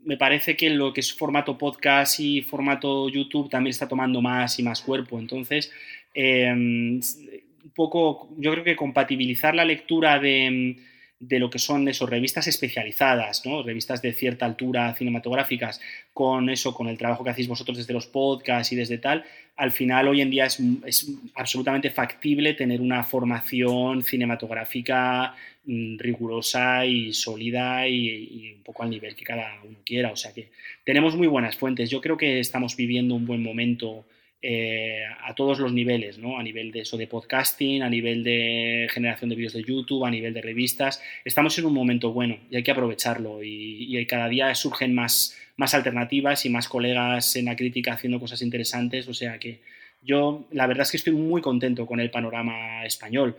me parece que lo que es formato podcast y formato YouTube también está tomando más y más cuerpo. Entonces, em, un poco, yo creo que compatibilizar la lectura de, de lo que son esos revistas especializadas, ¿no? revistas de cierta altura cinematográficas, con eso, con el trabajo que hacéis vosotros desde los podcasts y desde tal, al final hoy en día es, es absolutamente factible tener una formación cinematográfica Mm, rigurosa y sólida y, un poco al nivel que cada uno quiera. O sea que tenemos muy buenas fuentes. Yo creo que estamos viviendo un buen momento eh, a todos los niveles, ¿no? A nivel de eso de podcasting, a nivel de generación de vídeos de YouTube, a nivel de revistas. Estamos en un momento bueno y hay que aprovecharlo y, y cada día surgen más, más alternativas y más colegas en la crítica haciendo cosas interesantes, o sea que yo la verdad es que estoy muy contento con el panorama español,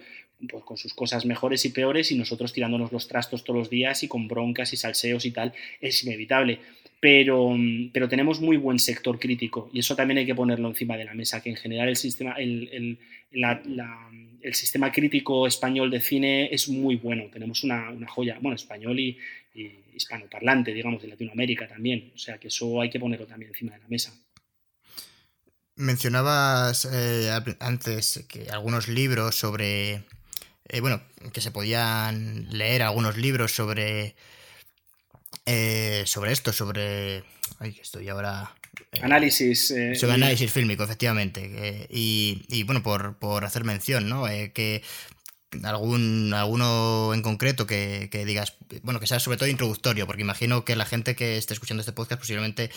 pues con sus cosas mejores y peores y nosotros tirándonos los trastos todos los días y con broncas y salseos y tal, es inevitable pero, pero tenemos muy buen sector crítico y eso también hay que ponerlo encima de la mesa, que en general el sistema, el, el, el sistema crítico español de cine es muy bueno, tenemos una, una joya, bueno, español y, y, hispanoparlante, digamos, de Latinoamérica también, o sea que eso hay que ponerlo también encima de la mesa. Mencionabas eh, antes que algunos libros sobre, eh, bueno, que se podían leer algunos libros sobre eh, sobre esto, sobre. Ay, que estoy ahora. Eh, análisis. Eh, sobre análisis fílmico, efectivamente. Y, y, bueno, por, por, hacer mención, ¿no? que algún alguno en concreto que, que, digas, bueno, que sea sobre todo introductorio, porque imagino que la gente que esté escuchando este podcast posiblemente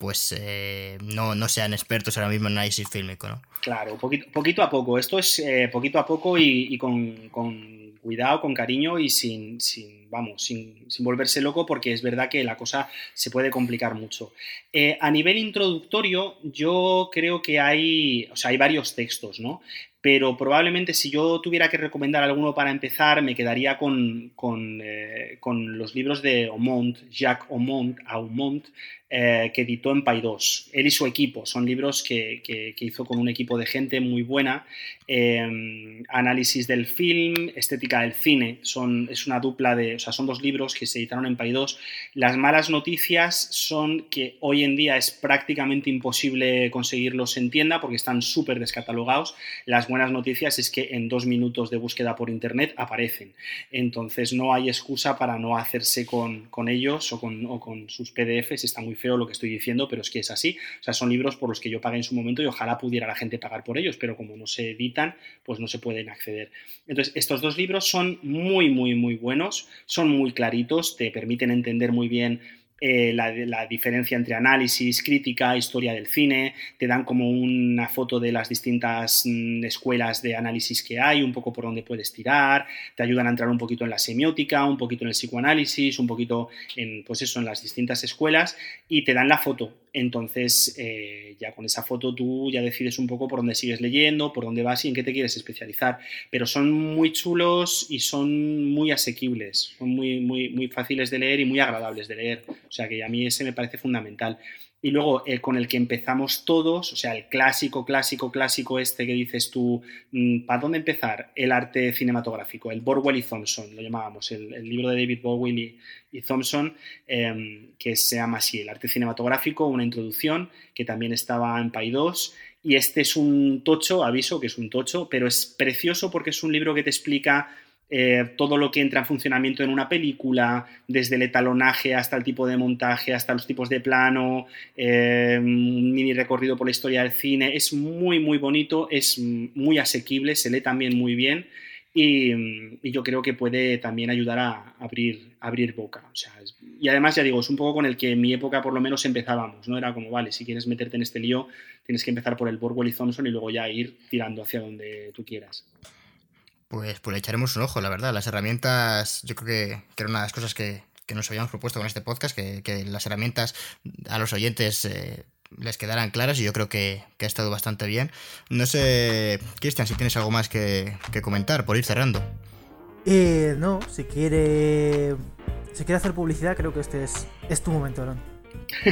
pues eh, no, no, sean expertos ahora mismo en análisis fílmico, ¿no? Claro, poquito, poquito a poco. Esto es eh, poquito a poco y, y con, con, cuidado, con cariño y sin, sin vamos, sin, sin, volverse loco porque es verdad que la cosa se puede complicar mucho. Eh, a nivel introductorio, yo creo que hay, o sea, hay varios textos, ¿no? pero probablemente si yo tuviera que recomendar alguno para empezar, me quedaría con, con, eh, con los libros de Aumont, Jacques Aumont, Aumont eh, que editó en Paidós. Él y su equipo, son libros que, que, que hizo con un equipo de gente muy buena. Eh, análisis del film, estética del cine, son, es una dupla de, o sea, son dos libros que se editaron en Paidós. Las malas noticias son que hoy en día es prácticamente imposible conseguirlos en tienda porque están súper descatalogados. Las buenas noticias es que en dos minutos de búsqueda por internet aparecen. Entonces no hay excusa para no hacerse con, con ellos o con, o con, sus PDFs. Está muy feo lo que estoy diciendo, pero es que es así. O sea, son libros por los que yo pagué en su momento y ojalá pudiera la gente pagar por ellos, pero como no se editan, pues no se pueden acceder. Entonces, estos dos libros son muy, muy, muy buenos, son muy claritos, te permiten entender muy bien eh, la, la, diferencia entre análisis, crítica, historia del cine, te dan como una foto de las distintas mm, escuelas de análisis que hay, un poco por dónde puedes tirar, te ayudan a entrar un poquito en la semiótica, un poquito en el psicoanálisis, un poquito en, pues eso, en las distintas escuelas y te dan la foto. Entonces, eh, ya con esa foto tú ya decides un poco por dónde sigues leyendo, por dónde vas y en qué te quieres especializar. Pero son muy chulos y son muy asequibles, son muy, muy, muy fáciles de leer y muy agradables de leer. O sea que a mí ese me parece fundamental. Y luego el con el que empezamos todos, o sea, el clásico, clásico, clásico este que dices tú, mm, ¿para dónde empezar? El arte cinematográfico, el Borwell y Thompson, lo llamábamos, el, libro de David Borwell y, Thompson, eh, que se llama así, el arte cinematográfico, una introducción, que también estaba en Pay 2. Y este es un tocho, aviso que es un tocho, pero es precioso porque es un libro que te explica eh, todo lo que entra en funcionamiento en una película, desde el etalonaje hasta el tipo de montaje, hasta los tipos de plano, eh, un mini recorrido por la historia del cine. Es muy, muy bonito, es muy asequible, se lee también muy bien. Y, yo creo que puede también ayudar a abrir, abrir boca. Y además, ya digo, es un poco con el que en mi época por lo menos empezábamos, ¿no? Era como, vale, si quieres meterte en este lío, tienes que empezar por el Borwell y Thompson y luego ya ir tirando hacia donde tú quieras. Pues, pues le echaremos un ojo, la verdad. Las herramientas, yo creo que, que era una de las cosas que, que, nos habíamos propuesto con este podcast, que, que las herramientas a los oyentes eh, les quedaran claras y yo creo que, que, ha estado bastante bien. No sé, Cristian, si tienes algo más que, que comentar por ir cerrando. Eh, no, si quiere, si quiere hacer publicidad, creo que este es, es tu momento, Aaron.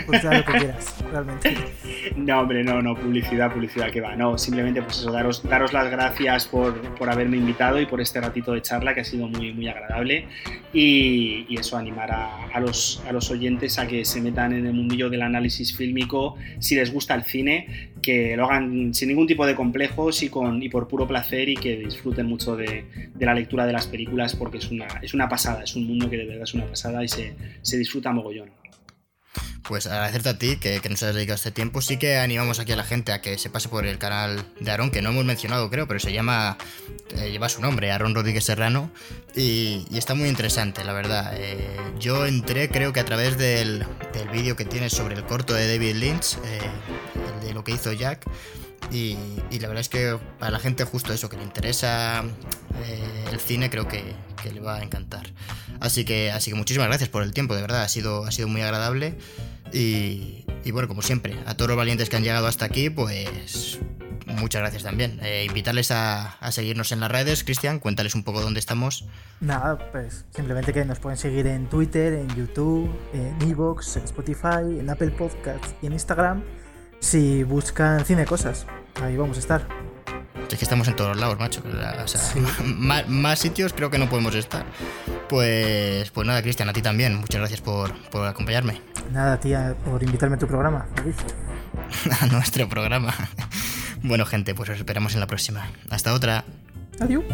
Publicidad lo que quieras, realmente. [laughs] No, hombre, no, no, publicidad, publicidad que va. No, simplemente pues eso, daros, daros las gracias por, por haberme invitado y por este ratito de charla que ha sido muy, muy agradable. Y, y eso, animar a, a, los, a los oyentes a que se metan en el mundillo del análisis fílmico si les gusta el cine, que lo hagan sin ningún tipo de complejos y, con, y por puro placer y que disfruten mucho de, de la lectura de las películas porque es una, es una pasada, es un mundo que de verdad es una pasada y se, se disfruta mogollón pues agradecerte a ti que, nos has dedicado este tiempo. Sí que animamos aquí a la gente a que se pase por el canal de Aaron, que no hemos mencionado, creo, pero se llama, eh, lleva su nombre, Aaron Rodríguez Serrano, y, está muy interesante, la verdad. Eh, yo entré, creo que a través del, del vídeo que tienes sobre el corto de David Lynch, eh, de lo que hizo Jack. Y, la verdad es que para la gente justo eso, que le interesa eh, el cine, creo que, le va a encantar. Así que, así que muchísimas gracias por el tiempo, de verdad, ha sido, ha sido muy agradable. Y, bueno, como siempre, a todos los valientes que han llegado hasta aquí, pues muchas gracias también. Eh, invitarles a, seguirnos en las redes, Cristian, cuéntales un poco dónde estamos. Nada, pues simplemente que nos pueden seguir en Twitter, en YouTube, en Evox, en Spotify, en Apple Podcasts y en Instagram. Si buscan cine cosas, ahí vamos a estar. Es que estamos en todos lados, macho. [laughs] más, sitios creo que no podemos estar. Pues, pues nada, Cristian, a ti también. Muchas gracias por, por acompañarme. Nada, tía, por invitarme a tu programa. [laughs] a nuestro programa. [laughs] Bueno, gente, pues os esperamos en la próxima. Hasta otra. Adiós.